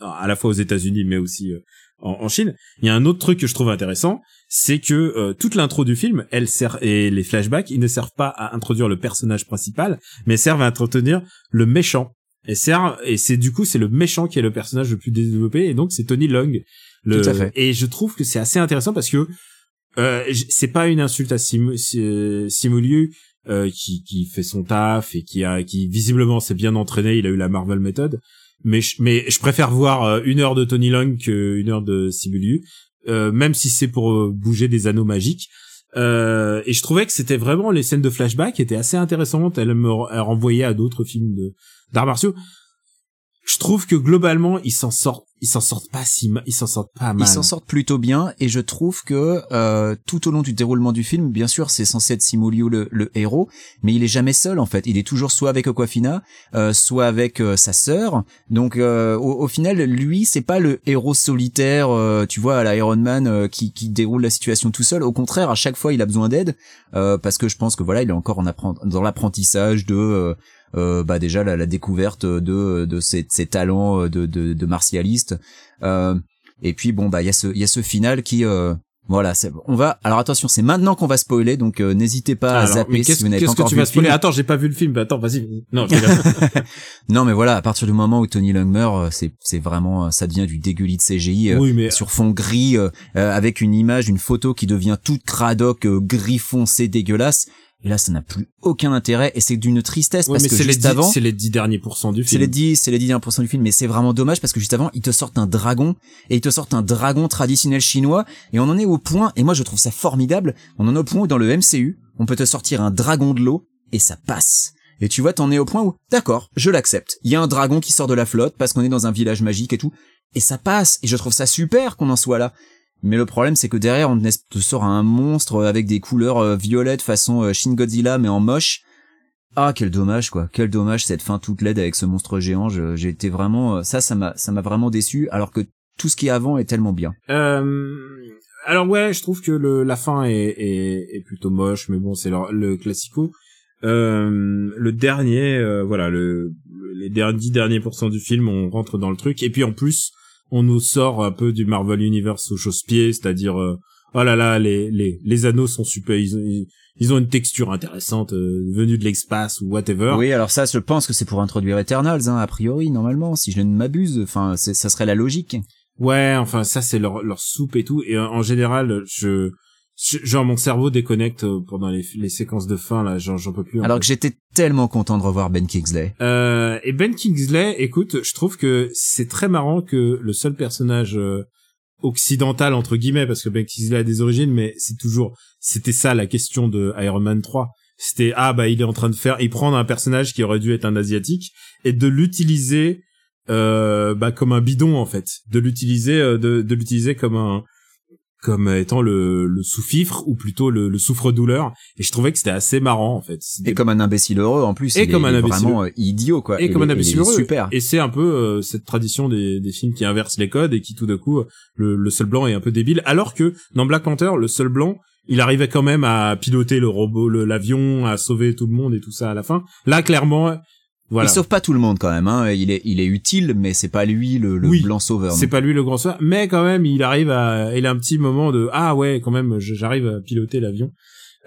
à la fois aux États-Unis mais aussi euh, en, en Chine. Il y a un autre truc que je trouve intéressant, c'est que euh, toute l'intro du film, elle sert et les flashbacks, ils ne servent pas à introduire le personnage principal, mais servent à entretenir le méchant. Et servent et c'est du coup c'est le méchant qui est le personnage le plus développé et donc c'est Tony Long. Le,
Tout à fait.
Et je trouve que c'est assez intéressant parce que euh, c'est pas une insulte à Sim, Si- Simuliu euh, qui qui fait son taf et qui a qui visiblement s'est bien entraîné, il a eu la Marvel méthode. Mais je, mais je préfère voir euh, une heure de Tony Long qu'une heure de Simuliu, euh, même si c'est pour euh, bouger des anneaux magiques. Euh, et je trouvais que c'était vraiment les scènes de flashback étaient assez intéressantes. Elles me renvoyaient à d'autres films d'arts martiaux. Je trouve que globalement ils s'en sortent, ils s'en sortent pas si ma- ils s'en sortent pas mal.
Ils s'en sortent plutôt bien et je trouve que euh, tout au long du déroulement du film, bien sûr, c'est censé être Simuliu le, le héros, mais il est jamais seul en fait. Il est toujours soit avec Aquafina, euh, soit avec euh, sa sœur. Donc euh, au, au final, lui, c'est pas le héros solitaire, euh, tu vois, à la Iron Man euh, qui, qui déroule la situation tout seul. Au contraire, à chaque fois, il a besoin d'aide euh, parce que je pense que voilà, il est encore en dans l'apprentissage de euh, bah déjà la, la découverte de de ses, de ses talents euh, de, de, de martialiste. Euh, et puis bon bah il y a ce il y a ce final qui euh, voilà, c'est on va alors attention, c'est maintenant qu'on va spoiler donc euh, n'hésitez pas à
Alors,
zapper si vous n'avez pas
qu'est-ce que
encore
tu
vu
vas spoiler? Attends, j'ai pas vu le film. Bah, attends, vas-y. [LAUGHS] [LAUGHS] Non,
mais voilà, à partir du moment où Tony Long meurt, c'est c'est vraiment euh, ça devient du dégueulis de CGI euh,
oui, mais
sur fond gris euh, avec une image, une photo qui devient toute cradoc, gris foncé, dégueulasse. Et là, ça n'a plus aucun intérêt et c'est d'une tristesse
Ouais,
parce que
c'est les
juste
dix-
avant,
c'est les dix derniers pourcents du
c'est
film.
les 10, c'est les 10% du film, mais c'est vraiment dommage parce que juste avant, ils te sortent un dragon et ils te sortent un dragon traditionnel chinois et on en est au point, et moi je trouve ça formidable, on en est au point où dans le MCU, on peut te sortir un dragon de l'eau et ça passe. Et tu vois, t'en es au point où, d'accord, je l'accepte. Il y a un dragon qui sort de la flotte parce qu'on est dans un village magique et tout. Et ça passe. Et je trouve ça super qu'on en soit là. Mais le problème, c'est que derrière, on te sort un monstre avec des couleurs euh, violettes façon euh, Shin Godzilla, mais en moche. Ah, quel dommage, quoi. Quel dommage, cette fin toute laide avec ce monstre géant. J'ai été vraiment, euh, ça, ça m'a, ça m'a vraiment déçu, alors que tout ce qui est avant est tellement bien.
Euh, alors ouais, je trouve que la fin est, plutôt moche, mais bon, c'est le, le classico. Euh, le dernier, euh, voilà, le, les dix derniers pourcents du film, on rentre dans le truc, et puis en plus, on nous sort un peu du Marvel Universe au chausse-pied, c'est-à-dire, euh, oh là là, les, les, les anneaux sont super, ils, ont- ils, ont une texture intéressante, euh, venue de l'espace ou whatever.
Oui, alors ça, je pense que c'est pour introduire Eternals, hein, a priori, normalement, si je ne m'abuse. Enfin, ça serait la logique.
Ouais, enfin ça c'est leur leur soupe et tout et en général je- genre mon cerveau déconnecte euh, pendant les, les séquences de fin là, genre j'en peux plus.
Alors
fait.
que j'étais tellement content de revoir Ben Kingsley.
Euh, et Ben Kingsley, écoute, je trouve que c'est très marrant que le seul personnage euh, occidental entre guillemets parce que Ben Kingsley a des origines mais c'est toujours c'était ça la question de Iron Man 3. C'était ah bah il est en train de faire il prend un personnage qui aurait dû être un asiatique et de l'utiliser euh, bah comme un bidon en fait, de l'utiliser euh, de, de l'utiliser comme un comme étant le, le sous-fifre ou plutôt le, le souffre-douleur et je trouvais que c'était assez marrant en fait.
Et comme un imbécile heureux en plus
et
il
comme
est,
un imbécile
vraiment euh, idiot quoi.
Et, comme un imbécile heureux.
super.
Et c'est un peu euh, cette tradition des, des films qui inversent les codes et qui tout d'un coup le, le seul blanc est un peu débile. Alors que dans Black Panther le seul blanc il arrivait quand même à piloter le robot l'avion à sauver tout le monde et tout ça à la fin. Là clairement voilà.
Il sauve pas tout le monde quand même hein. Il est il est utile mais c'est pas lui le, le
Oui.
blanc sauveur
c'est pas lui le grand soir mais quand même il arrive à il a un petit moment de ah ouais quand même j'arrive à piloter l'avion.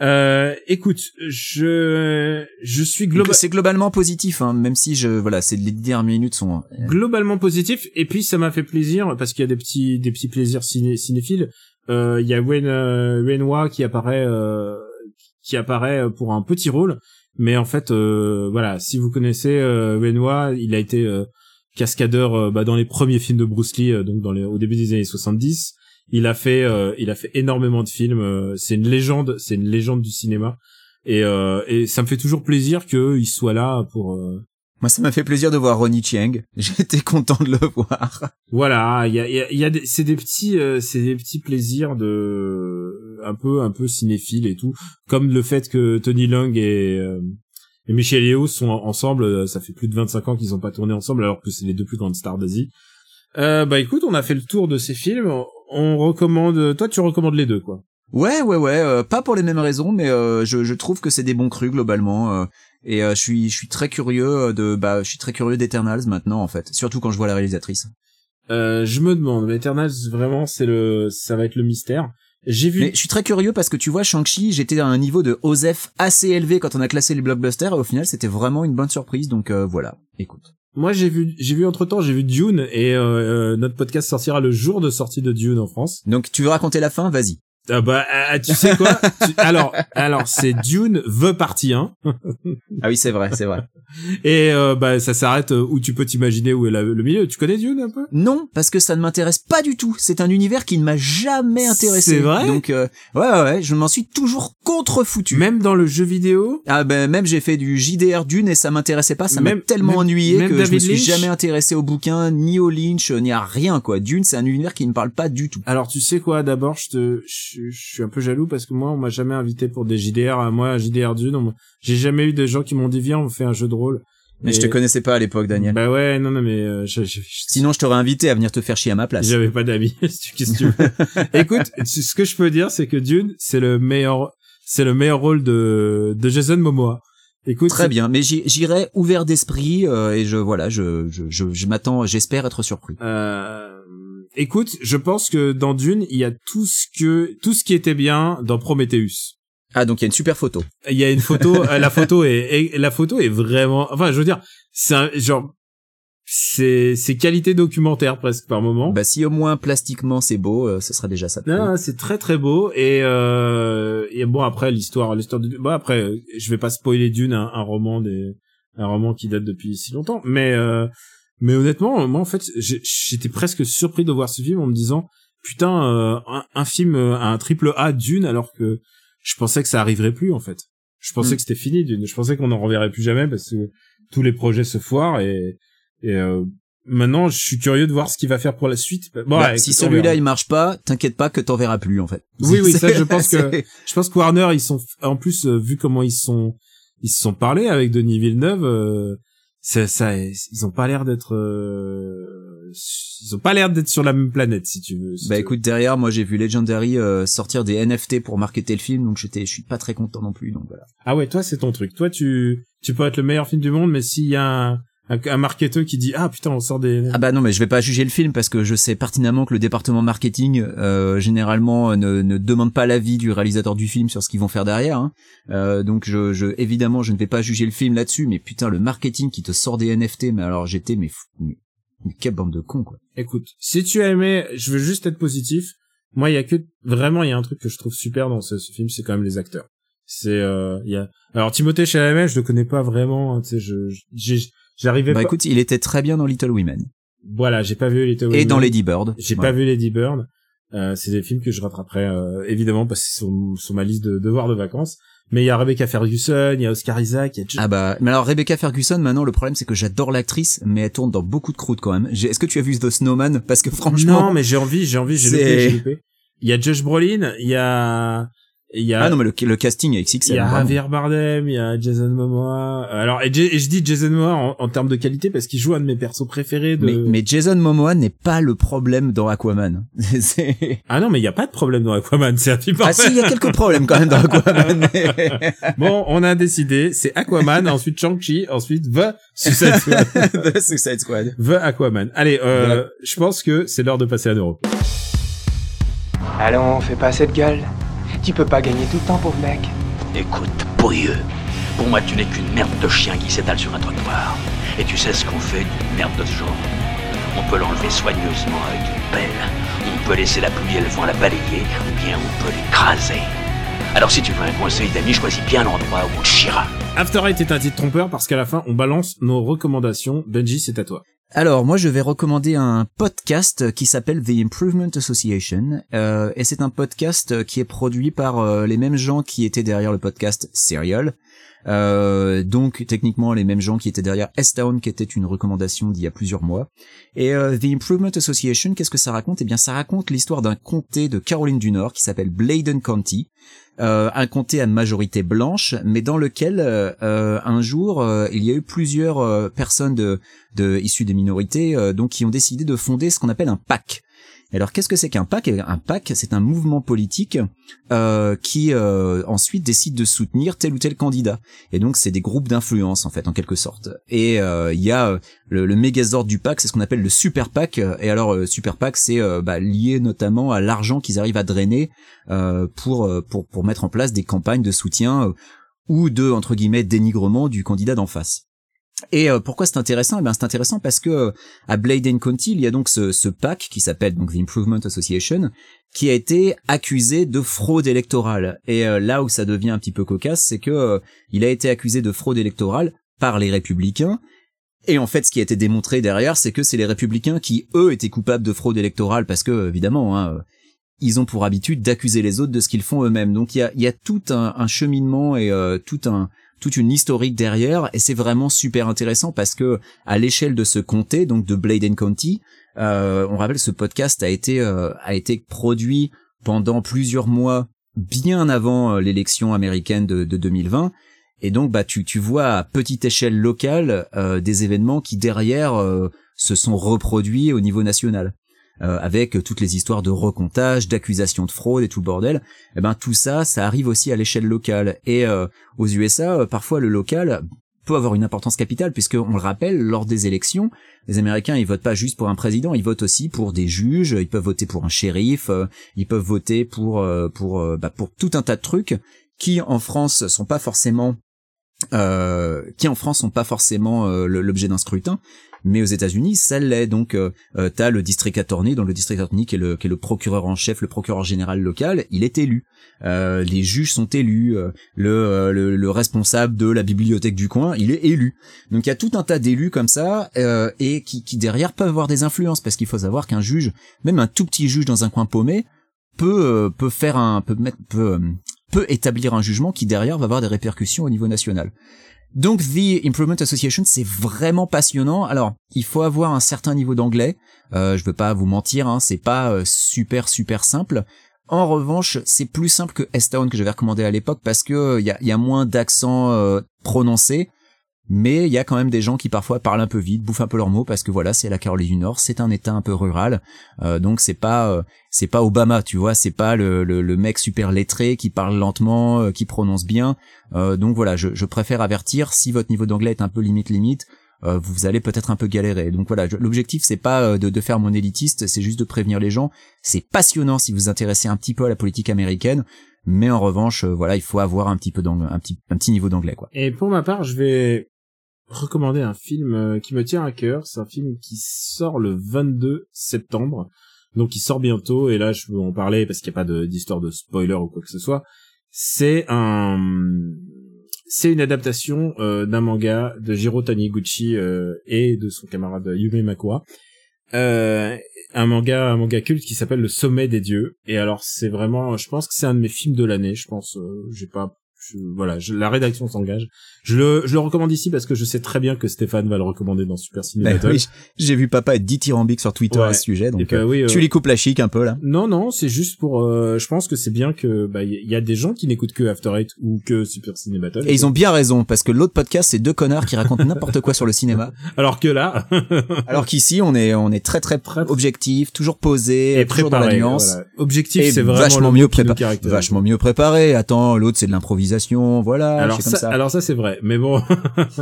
Euh, écoute je je suis global
c'est globalement positif hein, même si je voilà c'est les dernières minutes sont
globalement positif. Et puis ça m'a fait plaisir parce qu'il y a des petits des petits plaisirs ciné, cinéphiles. Euh, il y a Wen euh, Wenhua qui apparaît euh, qui apparaît pour un petit rôle mais en fait euh, voilà si vous connaissez euh, Wenhua il a été euh, cascadeur euh, bah, dans les premiers films de Bruce Lee euh, donc dans les au début des années 70 il a fait il a fait énormément de films c'est une légende c'est une légende du cinéma. Et ça me fait toujours plaisir qu'il soit là pour
moi ça m'a fait plaisir de voir Ronnie Chieng [LAUGHS] j'étais content de le voir
Voilà, il y a, y a, y a des, c'est des petits, euh, c'est des petits plaisirs de un peu, un peu cinéphile et tout, comme le fait que Tony Leung et, euh, et Michel Yeo sont en- ensemble. euh, Ça fait plus de 25 ans qu'ils ont pas tourné ensemble, alors que c'est les deux plus grandes stars d'Asie. Euh, bah écoute, on a fait le tour de ces films. On recommande. Toi, tu recommandes les deux, quoi.
Ouais, ouais, ouais, euh, pas pour les mêmes raisons, mais euh, je, je trouve que c'est des bons crus globalement. Euh, et euh, je suis, je suis très curieux de, bah, je suis très curieux d'Eternals maintenant en fait, surtout quand je vois la réalisatrice.
Euh, je me demande, Eternals, vraiment, c'est le, ça va être le mystère. J'ai vu.
Mais je suis très curieux parce que tu vois, Shang-Chi, j'étais à un niveau de OSEF assez élevé quand on a classé les blockbusters, et au final, c'était vraiment une bonne surprise. Donc euh, voilà, écoute.
Moi, j'ai vu, j'ai vu entre temps, j'ai vu Dune et euh, euh, notre podcast sortira le jour de sortie de Dune en France.
Donc tu veux raconter la fin? Vas-y.
Ah bah, ah, tu sais quoi? Tu- Alors, alors c'est Dune The Partie 1 [LAUGHS]
Ah oui, c'est vrai, c'est vrai.
et euh, bah ça s'arrête euh, où tu peux t'imaginer où est la- le milieu. Tu connais Dune un peu?
Non, parce que ça ne m'intéresse pas du tout. C'est un univers qui ne m'a jamais intéressé.
C'est vrai?
Donc euh, ouais, ouais, ouais, je m'en suis toujours contrefoutu.
Même dans le jeu vidéo?
Ah ben même j'ai fait du JDR Dune et ça m'intéressait pas, ça m'a tellement
même-
ennuyé
même
que je me suis
Lynch?
jamais intéressé au bouquin, ni au Lynch, ni à rien quoi. Dune c'est un univers qui ne parle pas du tout.
Alors tu sais quoi? D'abord, je te, je, je suis un peu jaloux parce que moi, on m'a jamais invité pour des JDR. Moi, JDR Dune, on j'ai jamais eu des gens qui m'ont dit viens, on fait un jeu de rôle.
Mais je
Et-
te connaissais pas à l'époque Daniel.
Bah ouais, non, non, mais euh, je- je- je-
Sinon je t'aurais invité à venir te faire chier à ma place.
J'avais pas d'amis. [LAUGHS] Qu'est-ce que tu veux [LAUGHS] Écoute, ce que je peux dire, c'est que Dune, c'est le meilleur, c'est le meilleur rôle de de Jason Momoa. Écoute,
Très bien, mais j'irai ouvert d'esprit euh, et je voilà, je je je, je m'attends, j'espère être surpris.
Euh, écoute, je pense que dans Dune, il y a tout ce que tout ce qui était bien dans Prometheus.
Ah donc il y a une super photo.
Il y a une photo, [LAUGHS] euh, la photo est, est- la photo est vraiment, enfin, je veux dire, c'est un, genre, c'est c'est qualité documentaire presque par moment.
Bah si au moins plastiquement c'est beau, euh, ce sera déjà ça.
Non, non, c'est très très beau et euh, et bon après l'histoire l'histoire de bon après je vais pas spoiler Dune un, un roman des un roman qui date depuis si longtemps mais euh, mais honnêtement moi en fait j'étais presque surpris de voir ce film en me disant putain euh, un, un film euh, un triple A Dune alors que je pensais que ça arriverait plus en fait je pensais
Mm.
que c'était fini Dune je pensais qu'on en reverrait plus jamais parce que tous les projets se foirent et et euh, maintenant je suis curieux de voir ce qu'il va faire pour la suite bon
Bah,
ouais,
si celui-là il marche pas, t'inquiète pas que t'en verras plus en fait.
Oui, oui, ça, je [LAUGHS] pense que- Je pense que Warner, ils sont, en plus, euh, vu comment ils sont, ils se sont parlé avec Denis Villeneuve, euh, ça, ça, ils ont pas l'air d'être, euh, ils ont pas l'air d'être sur la même planète, si tu veux. si
Bah
tu
écoute derrière moi j'ai vu Legendary euh, sortir des NFT pour marketer le film donc j'étais je suis pas très content non plus donc voilà.
Ah ouais, toi, c'est ton truc. Toi, tu, tu peux être le meilleur film du monde, mais s'il y a un, un, un marketeur qui dit, ah putain, on sort des,
Ah bah non mais je vais pas juger le film parce que je sais pertinemment que le département marketing euh, généralement euh, ne, ne demande pas l'avis du réalisateur du film sur ce qu'ils vont faire derrière. hein. Euh, donc je, je évidemment je ne vais pas juger le film là-dessus mais putain le marketing qui te sort des NFT mais alors j'étais mais, fou- mais, mais quelle bande de cons quoi.
Écoute, si tu as aimé, je veux juste être positif. Moi, il y a que vraiment, il y a un truc que je trouve super dans ce, ce film, c'est quand même les acteurs. C'est, euh, il y a. Alors Timothée Chalamet, je le connais pas vraiment. hein, Tu sais, je, je- j'ai- j'arrivais
Bah
pas.
écoute il était très bien dans Little Women
Voilà, j'ai pas vu Little
et
Women.
dans Lady Bird.
J'ai pas vu Lady Bird. Euh, c'est des films que je rattraperai euh, évidemment parce qu'ils sont sur ma liste de devoirs de vacances. Mais il y a Rebecca Ferguson, il y a Oscar Isaac, il y a.
Ah bah, mais alors Rebecca Ferguson, maintenant le problème c'est que j'adore l'actrice, mais elle tourne dans beaucoup de croûtes quand même. Est-ce que tu as vu The Snowman? Parce que franchement,
non, mais j'ai envie, j'ai envie, j'ai
c'est-
loupé, j'ai loupé. il y a Josh Brolin, il y a il y a
ah non mais le, le casting est XXL.
Il y a. Javier Bardem, il y a Jason Momoa. Alors et, et je dis Jason Momoa en, en termes de qualité parce qu'il joue un de mes persos préférés de
Mais, mais Jason Momoa n'est pas le problème dans Aquaman. [LAUGHS]
Ah non, mais il y a pas de problème dans Aquaman, c'est un film
ah si, il y a quelques problèmes quand même dans Aquaman. [LAUGHS]
Bon, on a décidé, c'est Aquaman, ensuite Shang-Chi, ensuite The Suicide Squad. [LAUGHS]
The Suicide Squad.
The Aquaman. Allez, euh, je pense que c'est l'heure de passer à l'euro.
Allons, fais pas cette gueule. Tu peux pas gagner tout le temps, pauvre mec.
Écoute, pourrieux. Pour moi, tu n'es qu'une merde de chien qui s'étale sur un trottoir. Et tu sais ce qu'on fait d'une merde de ce genre On peut l'enlever soigneusement avec une pelle. On peut laisser la pluie et le vent la balayer, ou bien on peut l'écraser. Alors si tu veux un conseil d'ami, choisis bien l'endroit où on chiera.
After Eight est un titre trompeur parce qu'à la fin, on balance nos recommandations. Benji, c'est à toi.
Alors moi je vais recommander un podcast qui s'appelle The Improvement Association euh, et c'est un podcast qui est produit par euh, les mêmes gens qui étaient derrière le podcast Serial. Euh, donc techniquement les mêmes gens qui étaient derrière S-Town qui était une recommandation d'il y a plusieurs mois. Et euh, The Improvement Association, qu'est-ce que ça raconte? Eh bien ça raconte l'histoire d'un comté de Caroline du Nord qui s'appelle Bladen County. Euh, un comté à majorité blanche, mais dans lequel euh, euh, un jour euh, il y a eu plusieurs euh, personnes de, de issues des minorités donc qui ont décidé de fonder ce qu'on appelle un PAC. Alors qu'est-ce que c'est qu'un PAC Un PAC, c'est un mouvement politique euh, qui euh, ensuite décide de soutenir tel ou tel candidat. Et donc c'est des groupes d'influence en fait, en quelque sorte. Et euh, il y a le, le mégazord du PAC, c'est ce qu'on appelle le super PAC. Et alors euh, super PAC, c'est bah, lié notamment à l'argent qu'ils arrivent à drainer pour pour pour mettre en place des campagnes de soutien ou de entre guillemets dénigrement du candidat d'en face. Et euh, pourquoi c'est intéressant? Eh bien, c'est intéressant parce que euh, à Bladen County, il y a donc ce, ce PAC qui s'appelle donc The Improvement Association, qui a été accusé de fraude électorale. Et euh, là où ça devient un petit peu cocasse, c'est que il a été accusé de fraude électorale par les républicains. Et en fait, ce qui a été démontré derrière, c'est que c'est les républicains qui, eux, étaient coupables de fraude électorale parce que, évidemment, hein, ils ont pour habitude d'accuser les autres de ce qu'ils font eux-mêmes. Donc il y a, tout un, un cheminement et euh, tout un, toute une historique derrière, et c'est vraiment super intéressant parce que à l'échelle de ce comté, donc de Bladen County, euh, on rappelle ce podcast a été euh, a été produit pendant plusieurs mois, bien avant euh, l'élection américaine de, de 2020. Et donc, bah, tu, tu vois à petite échelle locale des événements qui derrière se sont reproduits au niveau national. Euh, avec toutes les histoires de recomptage, d'accusations de fraude et tout le bordel, eh ben tout ça, ça arrive aussi à l'échelle locale. Et euh, aux USA, euh, parfois le local peut avoir une importance capitale puisque on le rappelle, lors des élections, les Américains ils votent pas juste pour un président, ils votent aussi pour des juges, ils peuvent voter pour un shérif, euh, ils peuvent voter pour euh, pour bah, pour tout un tas de trucs qui en France sont pas forcément euh, qui en France sont pas forcément l'objet d'un scrutin, mais aux États-Unis ça l'est. Donc euh, euh, t'as le district attorney, dans le district attorney qui est le qui est le procureur en chef, le procureur général local, il est élu. Euh, les juges sont élus, euh, le, euh, le le responsable de la bibliothèque du coin, il est élu. Donc il y a tout un tas d'élus comme ça euh, et qui qui derrière peuvent avoir des influences parce qu'il faut savoir qu'un juge, même un tout petit juge dans un coin paumé, peut peut faire un peut mettre peut peut établir un jugement qui derrière va avoir des répercussions au niveau national. Donc The Improvement Association, c'est vraiment passionnant. Alors, il faut avoir un certain niveau d'anglais. Euh, je veux pas vous mentir, hein, c'est pas euh, super super simple. En revanche, c'est plus simple que S-Town que j'avais recommandé à l'époque parce que il y a, y a moins d'accent euh, prononcé. Mais il y a quand même des gens qui parfois parlent un peu vite, bouffent un peu leurs mots parce que voilà, c'est la Caroline du Nord, c'est un État un peu rural, Euh, donc c'est pas euh, c'est pas Obama, tu vois, c'est pas le, le, le mec super lettré qui parle lentement, euh, qui prononce bien. Euh, donc voilà, je, je préfère avertir si votre niveau d'anglais est un peu limite limite, euh, vous allez peut-être un peu galérer. Donc voilà, je- l'objectif c'est pas euh, de, de faire mon élitiste, c'est juste de prévenir les gens. C'est passionnant si vous vous intéressez un petit peu à la politique américaine, mais en revanche, voilà, il faut avoir un petit peu d'ang- un petit un petit niveau d'anglais quoi.
Et pour ma part, je vais recommander un film euh, qui me tient à cœur. C'est un film qui sort le 22 septembre. Donc il sort bientôt et là je veux en parler parce qu'il n'y a pas d'histoire de, spoiler ou quoi que ce soit. C'est un c'est une adaptation euh, d'un manga de Jiro Taniguchi euh, et de son camarade Yume Makura. Euh, un manga un manga culte qui s'appelle Le Sommet des dieux et alors c'est vraiment je pense que c'est un de mes films de l'année, je pense j'ai pas voilà, la rédaction s'engage. Je le, je le recommande ici parce que je sais très bien que Stéphane va le recommander dans Super Ciné
bah, oui, j'ai vu papa être dithyrambique sur Twitter
Ouais.
à ce sujet, donc
que,
euh,
oui, euh,
tu lui coupes la chic un peu là.
Non, non, c'est juste pour. euh, je pense que c'est bien que bah il y a des gens qui n'écoutent que After Eight ou que Super Ciné Battle.
Et ils ont bien raison parce que l'autre podcast c'est deux connards qui racontent n'importe quoi sur le cinéma, [LAUGHS]
Alors que là, [LAUGHS]
alors qu'ici on est on est très très objectif, toujours posé,
et
toujours dans la
préparé.
nuance.
voilà. Objectif, c'est vraiment
vachement mieux préparé. Vachement mieux préparé. Attends, l'autre c'est de l'improvisation, voilà.
alors ça. alors ça c'est vrai, mais bon.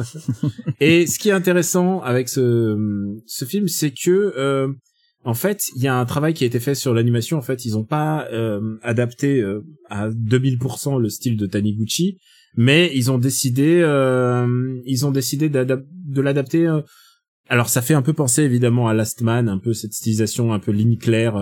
[LAUGHS] et ce qui est intéressant avec ce ce film, c'est que euh, en fait, il y a un travail qui a été fait sur l'animation. En fait, ils ont pas euh, adapté euh, à 2000% le style de Taniguchi, mais ils ont décidé euh, ils ont décidé de l'adapter. euh, alors ça fait un peu penser évidemment à Last Man, un peu cette stylisation un peu ligne claire,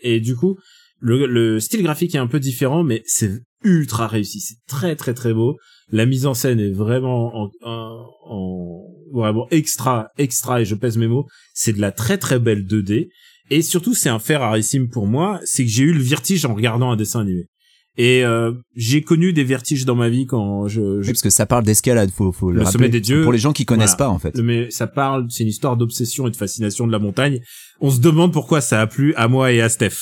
et du coup le, le style graphique est un peu différent, mais c'est ultra réussi, c'est très très très beau. La mise en scène est vraiment en, en, en- vraiment extra extra et je pèse mes mots. C'est de la très très belle 2D et surtout c'est un fait rarissime pour moi, c'est que j'ai eu le vertige en regardant un dessin animé. Et euh, j'ai connu des vertiges dans ma vie quand je,
Oui, parce que ça parle d'escalade, faut faut le,
Le sommet des dieux.
Pour les gens qui connaissent
Voilà.
pas en fait.
mais ça parle, c'est une histoire d'obsession et de fascination de la montagne. On se demande pourquoi ça a plu à moi et à Steph.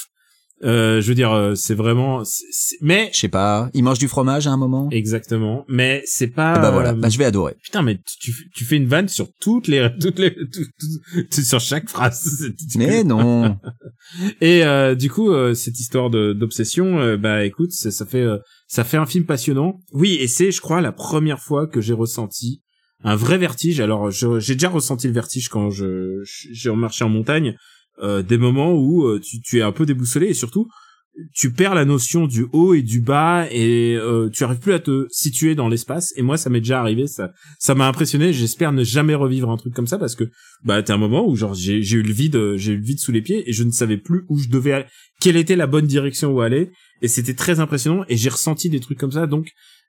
Euh, je veux dire, euh, c'est vraiment, c'est- mais
Je sais pas, il mange du fromage à un moment.
exactement, mais c'est pas.
Bah voilà, bah, je vais adorer.
Putain, mais tu, tu- fais une vanne sur toutes les, [LAUGHS] toutes les, tout- tout- sur chaque phrase. [LAUGHS]
Mais non. [LAUGHS]
Et euh, du coup, euh, cette histoire de d'obsession, euh, bah écoute, ça, ça fait ça fait un film passionnant. Oui, et c'est, je crois, la première fois que j'ai ressenti un vrai vertige. Alors, j'ai déjà ressenti le vertige quand je- j'ai marché en montagne, euh, des moments où euh, tu, tu es un peu déboussolé et surtout tu perds la notion du haut et du bas et euh, tu arrives plus à te situer dans l'espace. Et moi, ça m'est déjà arrivé, ça ça m'a impressionné. J'espère ne jamais revivre un truc comme ça parce que bah t'as un moment où genre j'ai j'ai eu le vide, euh, j'ai eu le vide sous les pieds et je ne savais plus où je devais quelle était la bonne direction où aller. Et c'était très impressionnant et j'ai ressenti des trucs comme ça. Donc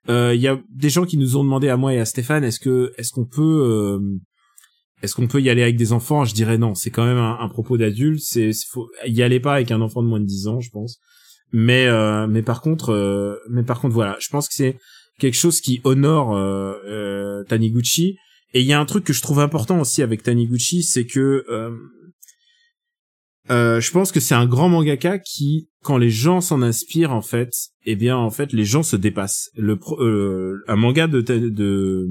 euh, il y a des gens qui nous ont demandé à moi et à Stéphane est-ce que est-ce qu'on peut euh, est-ce qu'on peut y aller avec des enfants? Je dirais non, c'est quand même un, un propos d'adulte. C'est faut y aller pas avec un enfant de moins de 10 ans, je pense. Mais euh, mais par contre euh, mais par contre voilà, je pense que c'est quelque chose qui honore euh, euh, Taniguchi. Et il y a un truc que je trouve important aussi avec Taniguchi, c'est que euh, euh, je pense que c'est un grand mangaka qui, quand les gens s'en inspirent en fait, eh bien en fait les gens se dépassent. Le pro- un manga de de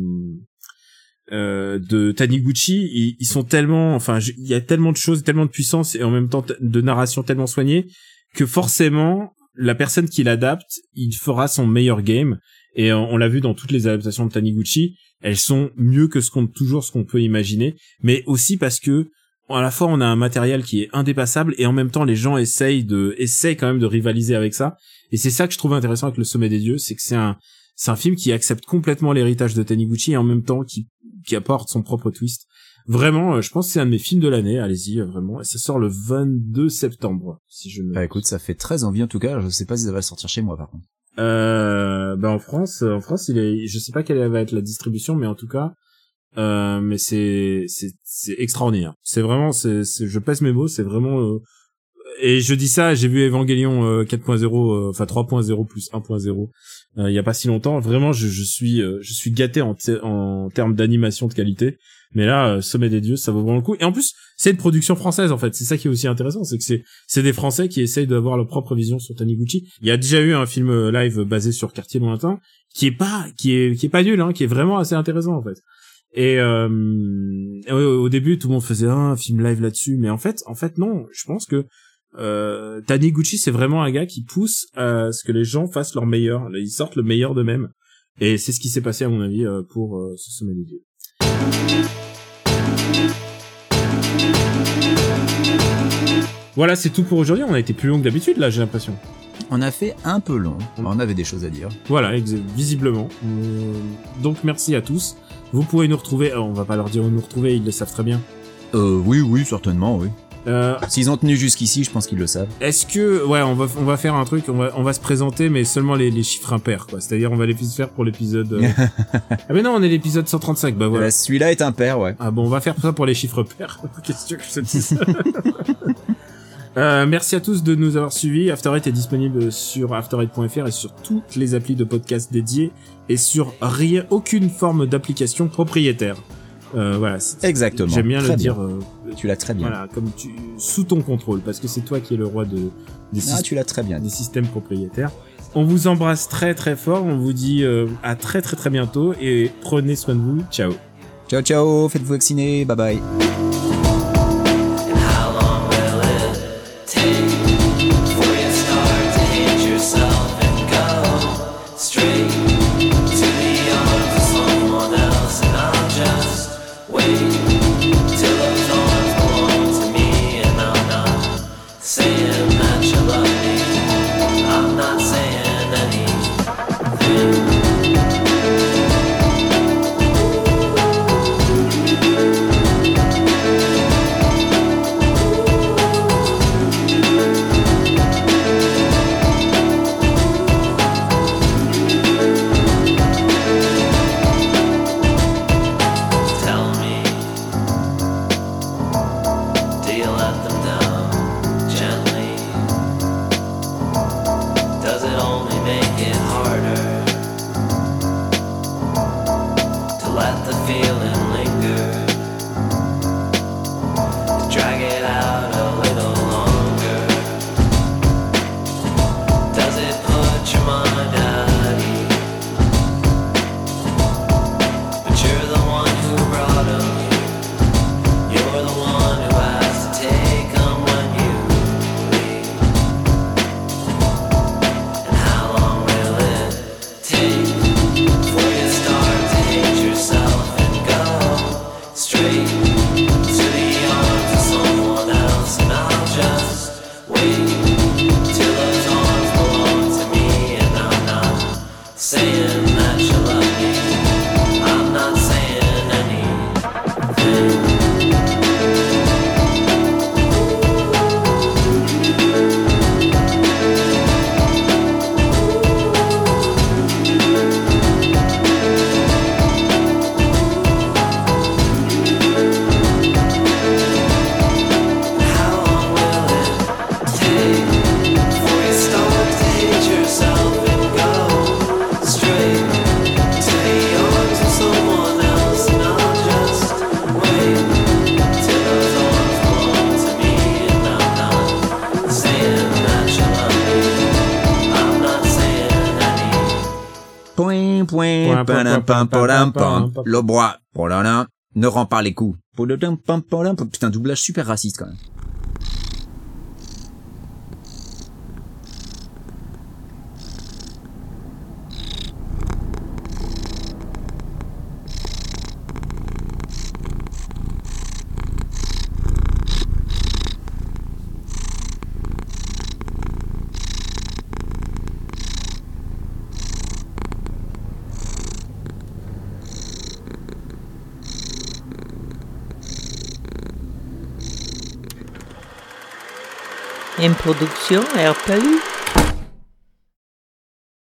euh, de Taniguchi, ils, ils sont tellement, enfin il y a tellement de choses, tellement de puissance et en même temps de narration tellement soignée que forcément la personne qui l'adapte, il fera son meilleur game. Et on, on l'a vu dans toutes les adaptations de Taniguchi, elles sont mieux que ce qu'on toujours ce qu'on peut imaginer, mais aussi parce que à la fois on a un matériel qui est indépassable et en même temps les gens essayent de essayent quand même de rivaliser avec ça. Et c'est ça que je trouve intéressant avec le Sommet des Dieux, c'est que c'est un c'est un film qui accepte complètement l'héritage de Taniguchi et en même temps qui qui apporte son propre twist. Vraiment, euh, je pense que c'est un de mes films de l'année. Allez-y, euh, vraiment. Et ça sort le 22 septembre, si je ne.
Bah écoute, ça fait très envie en tout cas. Je sais pas si ça va sortir chez moi par contre.
Euh, ben en France, en France, il est, je sais pas quelle va être la distribution, mais en tout cas, euh, mais c'est, c'est, c'est extraordinaire. C'est vraiment, c'est, c'est- je pèse mes mots, c'est vraiment, euh, et je dis ça, j'ai vu Evangelion euh, 4.0, euh, enfin 3.0 plus 1.0, euh, il y a pas si longtemps. Vraiment, je, je suis, euh, je suis gâté en, te- en termes d'animation de qualité. Mais là, euh, Sommet des Dieux, ça vaut vraiment le coup. Et en plus, c'est une production française, en fait. C'est ça qui est aussi intéressant, c'est que c'est, c'est des Français qui essayent d'avoir leur propre vision sur Taniguchi. Il y a déjà eu un film euh, live basé sur Quartier Lointain, qui est pas, qui est, qui est pas nul, hein, qui est vraiment assez intéressant, en fait. Et euh, au, début, tout le monde faisait un film live là-dessus, mais en fait, en fait, non. Je pense que euh, Taniguchi, c'est vraiment un gars qui pousse à ce que les gens fassent leur meilleur, ils sortent le meilleur d'eux-mêmes. Et c'est ce qui s'est passé à mon avis euh, pour euh, ce sommet des dieux. Voilà, c'est tout pour aujourd'hui. On a été plus long que d'habitude là, j'ai l'impression.
On a fait un peu long. On avait des choses à dire.
Voilà, visiblement. Euh, donc merci à tous. Vous pourrez nous retrouver. on va pas leur dire où nous retrouver, ils le savent très bien.
Euh, oui, oui, certainement, oui.
Euh,
S'ils ont tenu jusqu'ici, je pense qu'ils le savent.
Est-ce que ouais, on va on va faire un truc, on va on va se présenter, mais seulement les, les chiffres impairs, quoi. C'est-à-dire on va les faire pour l'épisode. Euh. [LAUGHS] Ah mais non, on est l'épisode 135, bah voilà.
Bah, celui-là est impair, ouais.
Ah bon, on va faire ça pour les chiffres pairs. [LAUGHS] Qu'est-ce que je te dis [LAUGHS] Euh, merci à tous de nous avoir suivis. After Eight est disponible sur afterite.fr et sur toutes les applis de podcast dédiées et sur rien, aucune forme d'application propriétaire. Euh, voilà.
Exactement.
J'aime bien le dire. Euh,
tu l'as très bien.
Voilà, comme tu, sous ton contrôle, parce que c'est toi qui es le roi de, des,
ah, tu très bien.
des systèmes propriétaires. On vous embrasse très très fort, on vous dit euh, à très très très bientôt et prenez soin de vous. Ciao.
Ciao ciao, faites-vous vacciner, bye bye. le bois, oh ne rend pas les coups. Putain, doublage super raciste quand même.
Production Herpel.